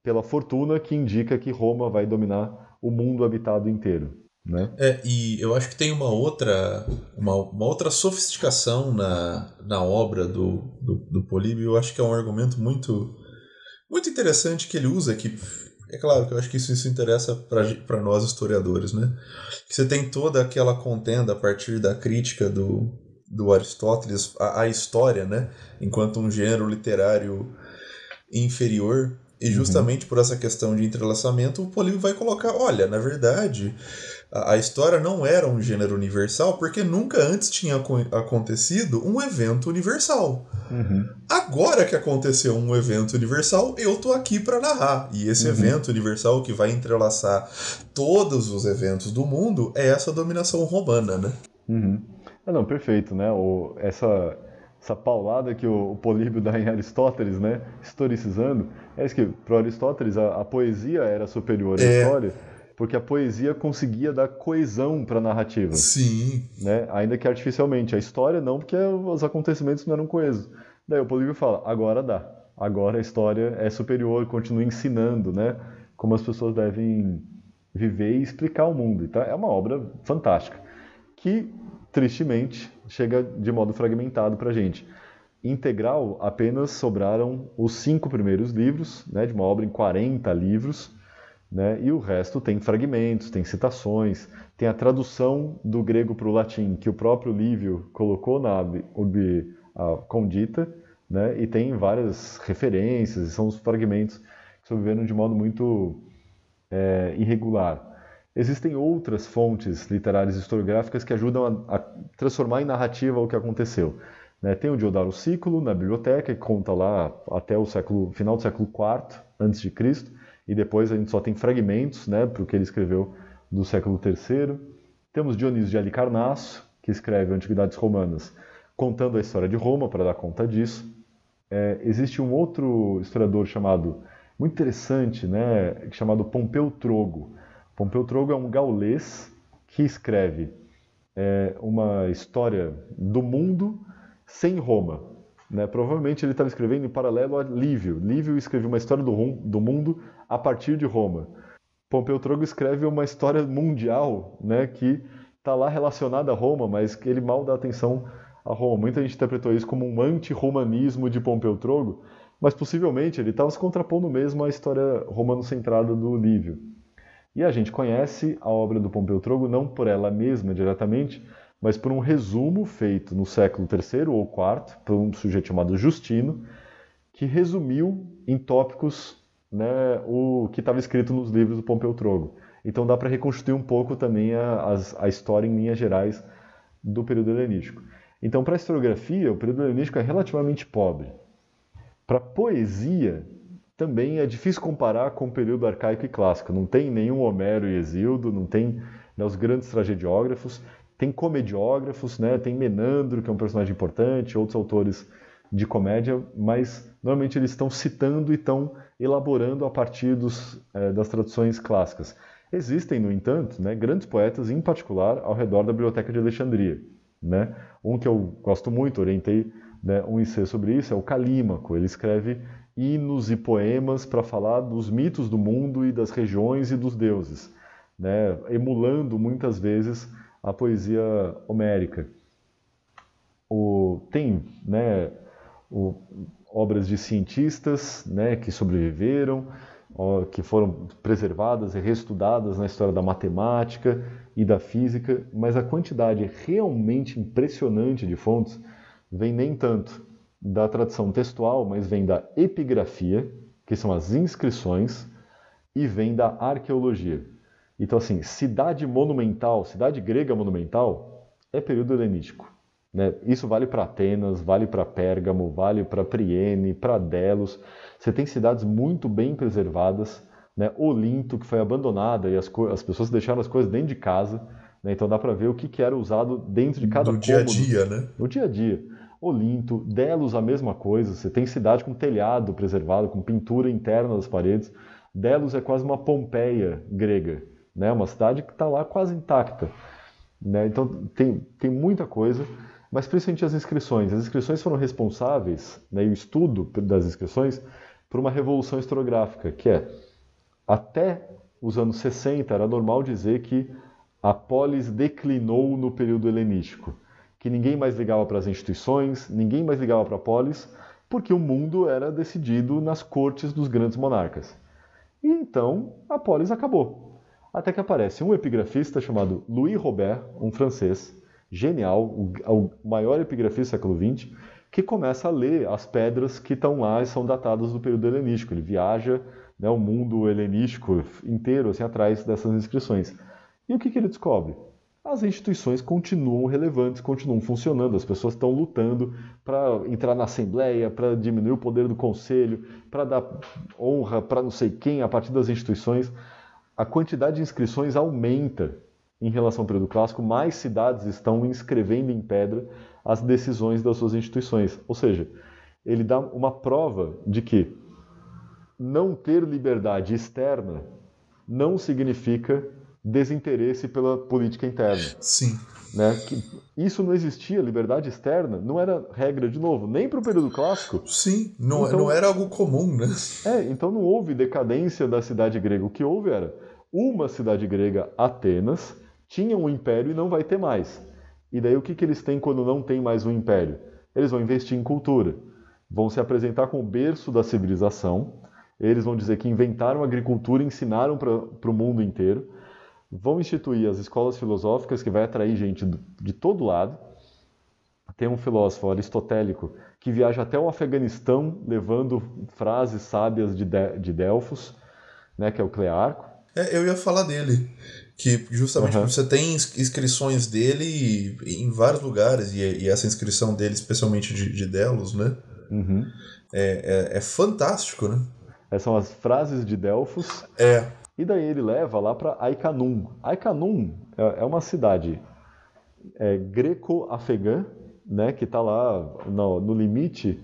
Speaker 2: pela fortuna que indica que Roma vai dominar o mundo habitado inteiro. Né?
Speaker 1: É, e eu acho que tem uma outra, uma, uma outra sofisticação na, na obra do, do, do Políbio. Eu acho que é um argumento muito, muito interessante que ele usa, que é claro que eu acho que isso, isso interessa para nós historiadores, né? Que você tem toda aquela contenda a partir da crítica do, do Aristóteles à, à história, né? Enquanto um gênero literário inferior E justamente uhum. por essa questão de entrelaçamento, o Políbio vai colocar: olha, na verdade, a, a história não era um gênero universal porque nunca antes tinha acontecido um evento universal. Uhum. Agora que aconteceu um evento universal, eu tô aqui para narrar. E esse uhum. evento universal que vai entrelaçar todos os eventos do mundo é essa dominação romana, né?
Speaker 2: Uhum. Ah, não, perfeito, né? O, essa, essa paulada que o, o Políbio dá em Aristóteles, né? Historicizando, é isso que, para Aristóteles, a, a, poesia era superior à é. história, porque a poesia conseguia dar coesão para a narrativa.
Speaker 1: Sim.
Speaker 2: Né? Ainda que artificialmente. A história não, porque os acontecimentos não eram coesos. Daí o Políbio fala, agora dá. Agora a história é superior, continua ensinando, né? Como as pessoas devem viver e explicar o mundo. Então é uma obra fantástica. Que, tristemente, chega de modo fragmentado para a gente. Integral, apenas sobraram os cinco primeiros livros, né, de uma obra em 40 livros, né, e o resto tem fragmentos, tem citações, tem a tradução do grego para o latim, que o próprio Lívio colocou na Urbi Condita, né, e tem várias referências, e são os fragmentos que sobreviveram de modo muito é, irregular. Existem outras fontes literárias e historiográficas que ajudam a, a transformar em narrativa o que aconteceu. Né? Tem o Diodaro Ciclo na biblioteca, que conta lá até o século, final do século IV a.C., e depois a gente só tem fragmentos né, para o que ele escreveu do século III. Temos Dionísio de Alicarnasso, que escreve Antiguidades Romanas, contando a história de Roma para dar conta disso. É, existe um outro historiador chamado, muito interessante, né, chamado Pompeu Trogo, Pompeu Trogo é um gaulês que escreve é, uma história do mundo sem Roma. Né? Provavelmente ele estava escrevendo em paralelo a Lívio. Lívio escreveu uma história do, do mundo a partir de Roma. Pompeu Trogo escreve uma história mundial né, que está lá relacionada a Roma, mas que ele mal dá atenção a Roma. Muita gente interpretou isso como um anti-romanismo de Pompeu Trogo, mas possivelmente ele estava se contrapondo mesmo à história romano-centrada do Lívio. E a gente conhece a obra do Pompeu Trogo não por ela mesma diretamente, mas por um resumo feito no século III ou IV por um sujeito chamado Justino, que resumiu em tópicos né, o que estava escrito nos livros do Pompeu Trogo. Então dá para reconstruir um pouco também a, a, a, história em linhas gerais do período helenístico. Então, para a historiografia, o período helenístico é relativamente pobre. Para poesia, também é difícil comparar com o período arcaico e clássico. Não tem nenhum Homero e Exildo, não tem né, os grandes tragediógrafos, tem comediógrafos, né, tem Menandro, que é um personagem importante, outros autores de comédia, mas normalmente eles estão citando e estão elaborando a partir dos, é, das traduções clássicas. Existem, no entanto, né, grandes poetas, em particular, ao redor da Biblioteca de Alexandria. Né? Um que eu gosto muito, orientei né, um IC sobre isso, é o Calímaco. Ele escreve hinos e poemas para falar dos mitos do mundo e das regiões e dos deuses, né? emulando muitas vezes a poesia homérica. O, tem né, o, obras de cientistas né, que sobreviveram, ó, que foram preservadas e reestudadas na história da matemática e da física, mas a quantidade realmente impressionante de fontes vem nem tanto da tradição textual, mas vem da epigrafia, que são as inscrições, e vem da arqueologia. Então, assim, cidade monumental, cidade grega monumental, é período helenístico. Né? Isso vale para Atenas, vale para Pérgamo, vale para Priene, para Delos. Você tem cidades muito bem preservadas. Né? Olinto, que foi abandonada e as, as pessoas deixaram as coisas dentro de casa. Né? Então dá para ver o que, que era usado dentro de cada
Speaker 1: No dia a dia, né?
Speaker 2: No dia a dia. Olinto, Delos a mesma coisa, você tem cidade com telhado preservado, com pintura interna das paredes. Delos é quase uma Pompeia grega, né? uma cidade que está lá quase intacta. Né? Então tem, tem muita coisa, mas principalmente as inscrições. As inscrições foram responsáveis, né, e o estudo das inscrições, por uma revolução historiográfica, que é, até os anos 60 era normal dizer que a polis declinou no período helenístico que ninguém mais ligava para as instituições, ninguém mais ligava para a polis, porque o mundo era decidido nas cortes dos grandes monarcas. E então a polis acabou. Até que aparece um epigrafista chamado Louis Robert, um francês, genial, o, maior epigrafista do século XX, que começa a ler as pedras que estão lá e são datadas do período helenístico. Ele viaja né, o mundo helenístico inteiro assim, atrás dessas inscrições. E o que, que ele descobre? As instituições continuam relevantes, continuam funcionando, as pessoas estão lutando para entrar na Assembleia, para diminuir o poder do Conselho, para dar honra para não sei quem a partir das instituições. A quantidade de inscrições aumenta em relação ao período clássico, mais cidades estão inscrevendo em pedra as decisões das suas instituições. Ou seja, ele dá uma prova de que não ter liberdade externa não significa desinteresse pela política interna.
Speaker 1: Sim.
Speaker 2: Né? Que isso não existia, liberdade externa, não era regra, de novo, nem para o período clássico.
Speaker 1: Sim, não, então, não era algo comum, né?
Speaker 2: É, então não houve decadência da cidade grega. O que houve era uma cidade grega, Atenas, tinha um império e não vai ter mais. E daí o que, que eles têm quando não tem mais um império? Eles vão investir em cultura. Vão se apresentar como berço da civilização. Eles vão dizer que inventaram agricultura, ensinaram para o mundo inteiro. Vão instituir as escolas filosóficas, que vai atrair gente de todo lado. Tem um filósofo aristotélico que viaja até o Afeganistão levando frases sábias de, de Delfos, né, que é o Clearco.
Speaker 1: É, eu ia falar dele que justamente uhum. você tem inscrições dele em vários lugares, e, e essa inscrição dele, especialmente de, de Delos, né?
Speaker 2: Uhum.
Speaker 1: É, é, é, fantástico, né?
Speaker 2: Essas são as frases de Delfos.
Speaker 1: É.
Speaker 2: E daí ele leva lá para Aikanum. Aikanum é, é uma cidade é, greco-afegã, né, que está lá no, no, limite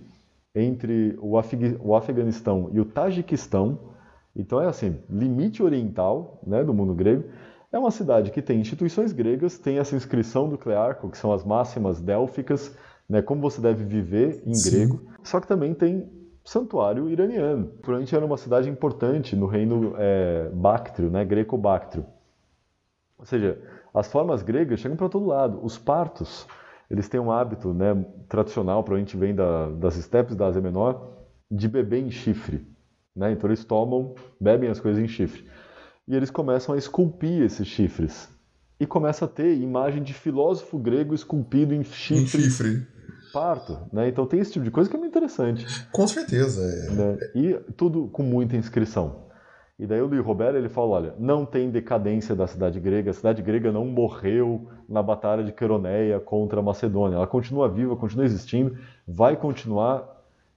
Speaker 2: entre o, Afeg o Afeganistão e o Tajiquistão. Então é assim, limite oriental né, do mundo grego. É uma cidade que tem instituições gregas, tem essa inscrição do Clearco, que são as máximas délficas, né, como você deve viver em Sim. grego, só que também tem santuário iraniano. Provavelmente era uma cidade importante no reino é, Bactrio, né, greco-bactrio. Ou seja, as formas gregas chegam para todo lado. Os partos, eles têm um hábito né, tradicional, provavelmente vem da, das estepes da Ásia Menor, de beber em chifre. Né? Então eles tomam, bebem as coisas em chifre e eles começam a esculpir esses chifres. E começa a ter imagem de filósofo grego esculpido em chifre. Em chifre. Parto, né? Então tem esse tipo de coisa que é muito interessante.
Speaker 1: Com certeza. É.
Speaker 2: Né? E tudo com muita inscrição. E daí o Luiz Roberto ele fala, olha, não tem decadência da cidade grega, a cidade grega não morreu na batalha de Queroneia contra a Macedônia, ela continua viva, continua existindo, vai continuar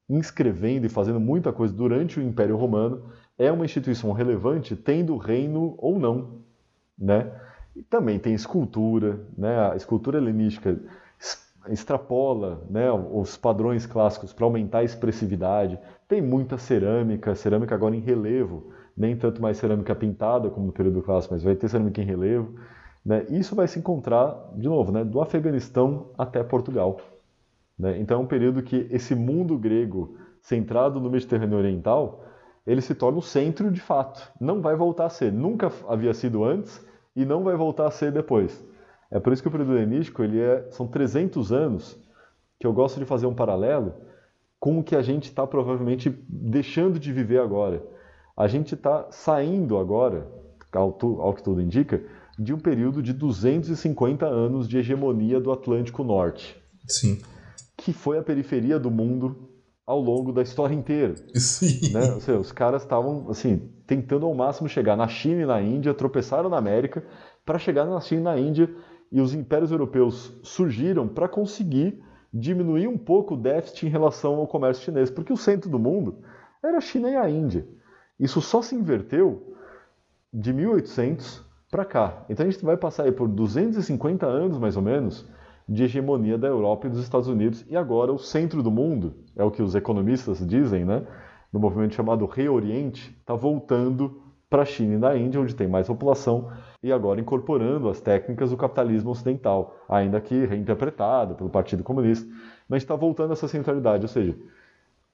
Speaker 2: inscrevendo e fazendo muita coisa durante o Império Romano, é uma instituição relevante, tendo reino ou não, né? E também tem escultura, né? A escultura helenística extrapola né, os padrões clássicos para aumentar a expressividade. Tem muita cerâmica, cerâmica agora em relevo, nem tanto mais cerâmica pintada como no período clássico, mas vai ter cerâmica em relevo. Né? Isso vai se encontrar, de novo, né, do Afeganistão até Portugal. Né? Então é um período que esse mundo grego centrado no Mediterrâneo Oriental ele se torna o centro de fato. Não vai voltar a ser. Nunca havia sido antes e não vai voltar a ser depois. É por isso que o período helenístico ele é, são 300 anos que eu gosto de fazer um paralelo com o que a gente está provavelmente deixando de viver agora. A gente está saindo agora, ao, ao que tudo indica, de um período de 250 anos de hegemonia do Atlântico Norte.
Speaker 1: Sim.
Speaker 2: Que foi a periferia do mundo ao longo da história inteira.
Speaker 1: Sim.
Speaker 2: Né? Ou seja, os caras estavam assim tentando ao máximo chegar na China e na Índia, tropeçaram na América para chegar na China e na Índia e os impérios europeus surgiram para conseguir diminuir um pouco o déficit em relação ao comércio chinês, porque o centro do mundo era a China e a Índia. Isso só se inverteu de 1800 para cá. Então a gente vai passar aí por 250 anos mais ou menos de hegemonia da Europa e dos Estados Unidos, e agora o centro do mundo, é o que os economistas dizem, né? no movimento chamado Reoriente, está voltando para a China e na Índia, onde tem mais população, e agora incorporando as técnicas do capitalismo ocidental, ainda que reinterpretado pelo Partido Comunista, mas está voltando essa centralidade, ou seja,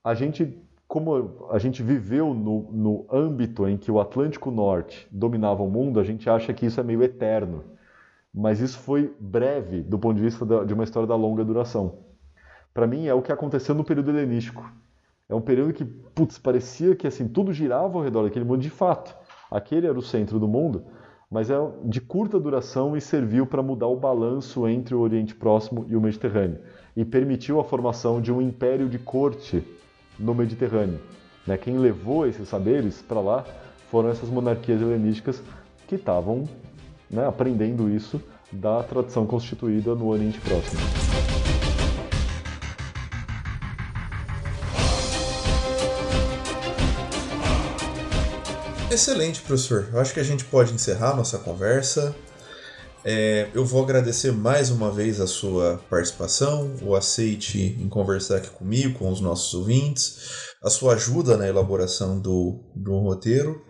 Speaker 2: a gente, como a gente viveu no, no âmbito em que o Atlântico Norte dominava o mundo, a gente acha que isso é meio eterno mas isso foi breve do ponto de vista de uma história da longa duração. Para mim é o que aconteceu no período helenístico. É um período que, putz, parecia que assim tudo girava ao redor daquele mundo de fato. Aquele era o centro do mundo, mas é de curta duração e serviu para mudar o balanço entre o Oriente Próximo e o Mediterrâneo e permitiu a formação de um império de corte no Mediterrâneo. Né? Quem levou esses saberes para lá foram essas monarquias helenísticas que estavam né, aprendendo isso da tradição constituída no Oriente Próximo.
Speaker 1: Excelente, professor. Eu acho que a gente pode encerrar nossa conversa. É, eu vou agradecer mais uma vez a sua participação, o aceite em conversar aqui comigo, com os nossos ouvintes, a sua ajuda na elaboração do, do roteiro.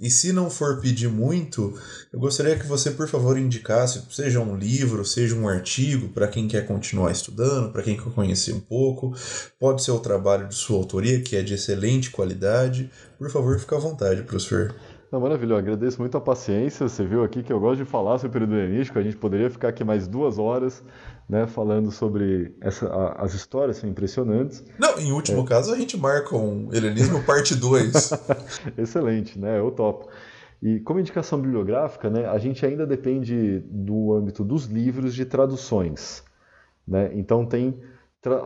Speaker 1: E se não for pedir muito, eu gostaria que você, por favor, indicasse, seja um livro, seja um artigo, para quem quer continuar estudando, para quem quer conhecer um pouco. Pode ser o trabalho de sua autoria, que é de excelente qualidade. Por favor, fique à vontade, professor.
Speaker 2: Não, maravilha, eu agradeço muito a paciência. Você viu aqui que eu gosto de falar sobre o período helenístico. A gente poderia ficar aqui mais duas horas né, falando sobre essa, a, as histórias, são impressionantes.
Speaker 1: Não, em último é. caso, a gente marca um helenismo parte 2.
Speaker 2: Excelente, né? Eu topo. E como indicação bibliográfica, né, a gente ainda depende do âmbito dos livros de traduções. Né? Então tem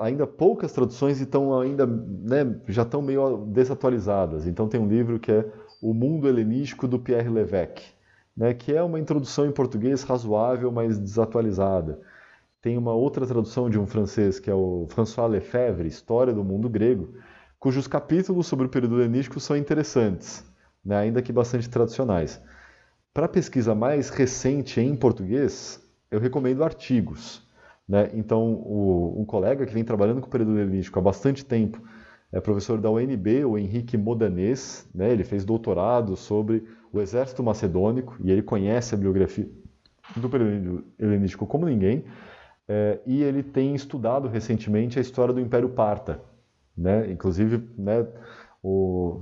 Speaker 2: ainda poucas traduções e estão ainda né, já estão meio desatualizadas. Então tem um livro que é o Mundo Helenístico do Pierre Levesque, né, que é uma introdução em português razoável, mas desatualizada. Tem uma outra tradução de um francês, que é o François Lefebvre, História do Mundo Grego, cujos capítulos sobre o período helenístico são interessantes, né, ainda que bastante tradicionais. Para pesquisa mais recente em português, eu recomendo artigos. Né? Então, o, um colega que vem trabalhando com o período helenístico há bastante tempo é professor da UNB, o Henrique Modanês, né? ele fez doutorado sobre o exército macedônico e ele conhece a biografia do período helenístico como ninguém, é, e ele tem estudado recentemente a história do Império Parta, né? inclusive né,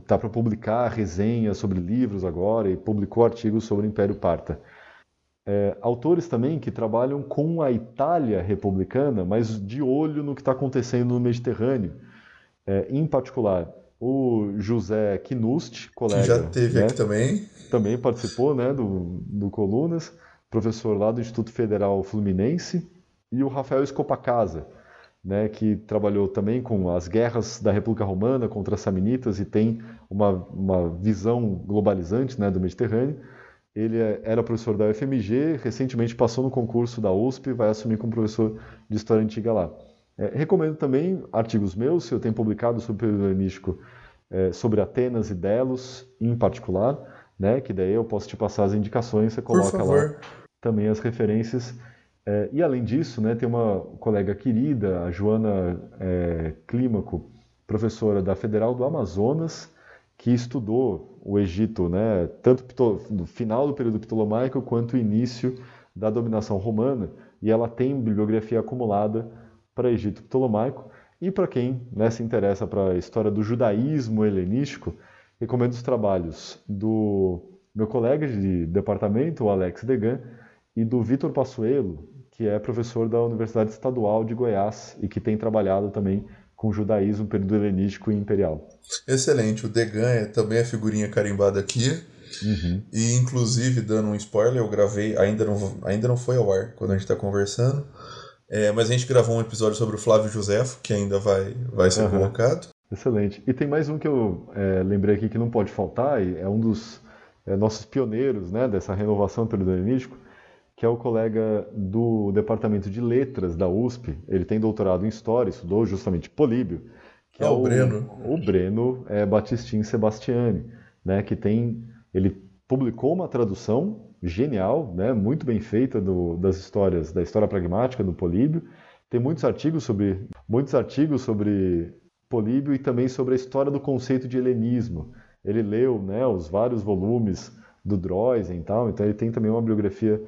Speaker 2: está para publicar resenhas sobre livros agora e publicou artigos sobre o Império Parta. É, autores também que trabalham com a Itália republicana, mas de olho no que está acontecendo no Mediterrâneo é, em particular, o José Knust, colega.
Speaker 1: Que já teve né, aqui também.
Speaker 2: Também participou né, do, do Colunas, professor lá do Instituto Federal Fluminense, e o Rafael Escopacasa, né, que trabalhou também com as guerras da República Romana contra as Samnitas e tem uma, uma visão globalizante né, do Mediterrâneo. Ele é, era professor da UFMG, recentemente passou no concurso da USP e vai assumir como professor de História Antiga lá. É, recomendo também artigos meus, eu tenho publicado sobre o período helenístico, é, sobre Atenas e Delos em particular, né, que daí eu posso te passar as indicações, você coloca lá também as referências. É, e além disso, né, tem uma colega querida, a Joana é, Clímaco, professora da Federal do Amazonas, que estudou o Egito, né, tanto no final do período ptolomaico quanto o início da dominação romana, e ela tem bibliografia acumulada para Egito Ptolomaico. E para quem né, se interessa para a história do judaísmo helenístico, recomendo os trabalhos do meu colega de departamento, o Alex Degan, e do Vitor Passuelo, que é professor da Universidade Estadual de Goiás e que tem trabalhado também com judaísmo, período helenístico e imperial.
Speaker 1: Excelente. O Degan é também a figurinha carimbada aqui. Uhum. E inclusive, dando um spoiler, eu gravei, ainda não, ainda não foi ao ar quando a gente está conversando, é, mas a gente gravou um episódio sobre o Flávio Josefo, que ainda vai, vai ser uhum. colocado.
Speaker 2: Excelente. E tem mais um que eu é, lembrei aqui que não pode faltar, e é um dos é, nossos pioneiros né, dessa renovação do período helenístico, que é o colega do Departamento de Letras da USP. Ele tem doutorado em História, estudou justamente Políbio.
Speaker 1: Que é, é o, o Breno.
Speaker 2: O Breno é, Batistin Sebastiani, né, que tem... Ele publicou uma tradução genial, né, muito bem feita do, das histórias, da história pragmática do Políbio. Tem muitos artigos sobre muitos artigos sobre Políbio e também sobre a história do conceito de helenismo. Ele leu, né, os vários volumes do Droysen e tal, então ele tem também uma biografia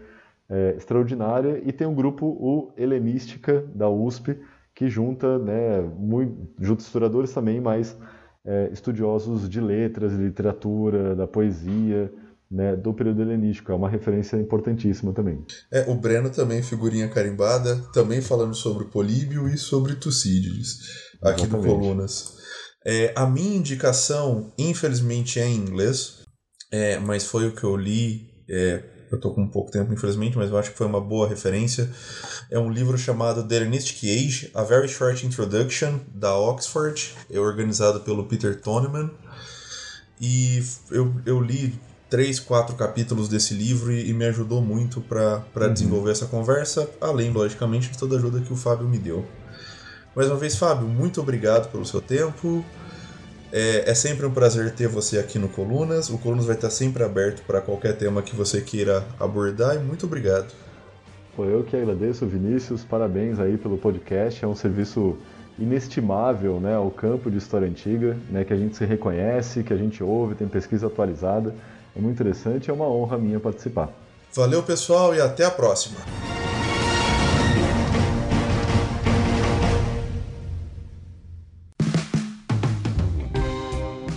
Speaker 2: é, extraordinária e tem um grupo o Helenística da USP que junta, né, muito, junta historiadores também, mas é, estudiosos de letras, de literatura, da poesia, né, do período helenístico. É uma referência importantíssima também.
Speaker 1: É, o Breno também, figurinha carimbada, também falando sobre Políbio e sobre Tucídides, aqui Exatamente. no Colunas. É, a minha indicação, infelizmente, é em inglês, é, mas foi o que eu li é, eu tô com um pouco tempo, infelizmente, mas eu acho que foi uma boa referência. É um livro chamado The Hellenistic Age, A Very Short Introduction, da Oxford, é organizado pelo Peter Toneman. E eu, eu li três, quatro capítulos desse livro e, e me ajudou muito para uhum. desenvolver essa conversa, além, logicamente, de toda a ajuda que o Fábio me deu. Mais uma vez, Fábio, muito obrigado pelo seu tempo. É, é, sempre um prazer ter você aqui no Colunas. O Colunas vai estar sempre aberto para qualquer tema que você queira abordar e muito obrigado.
Speaker 2: Foi eu que agradeço, Vinícius. Parabéns aí pelo podcast. É um serviço inestimável né, ao campo de história antiga, né, que a gente se reconhece, que a gente ouve, tem pesquisa atualizada. É muito interessante, é uma honra minha participar.
Speaker 1: Valeu, pessoal, e até a próxima.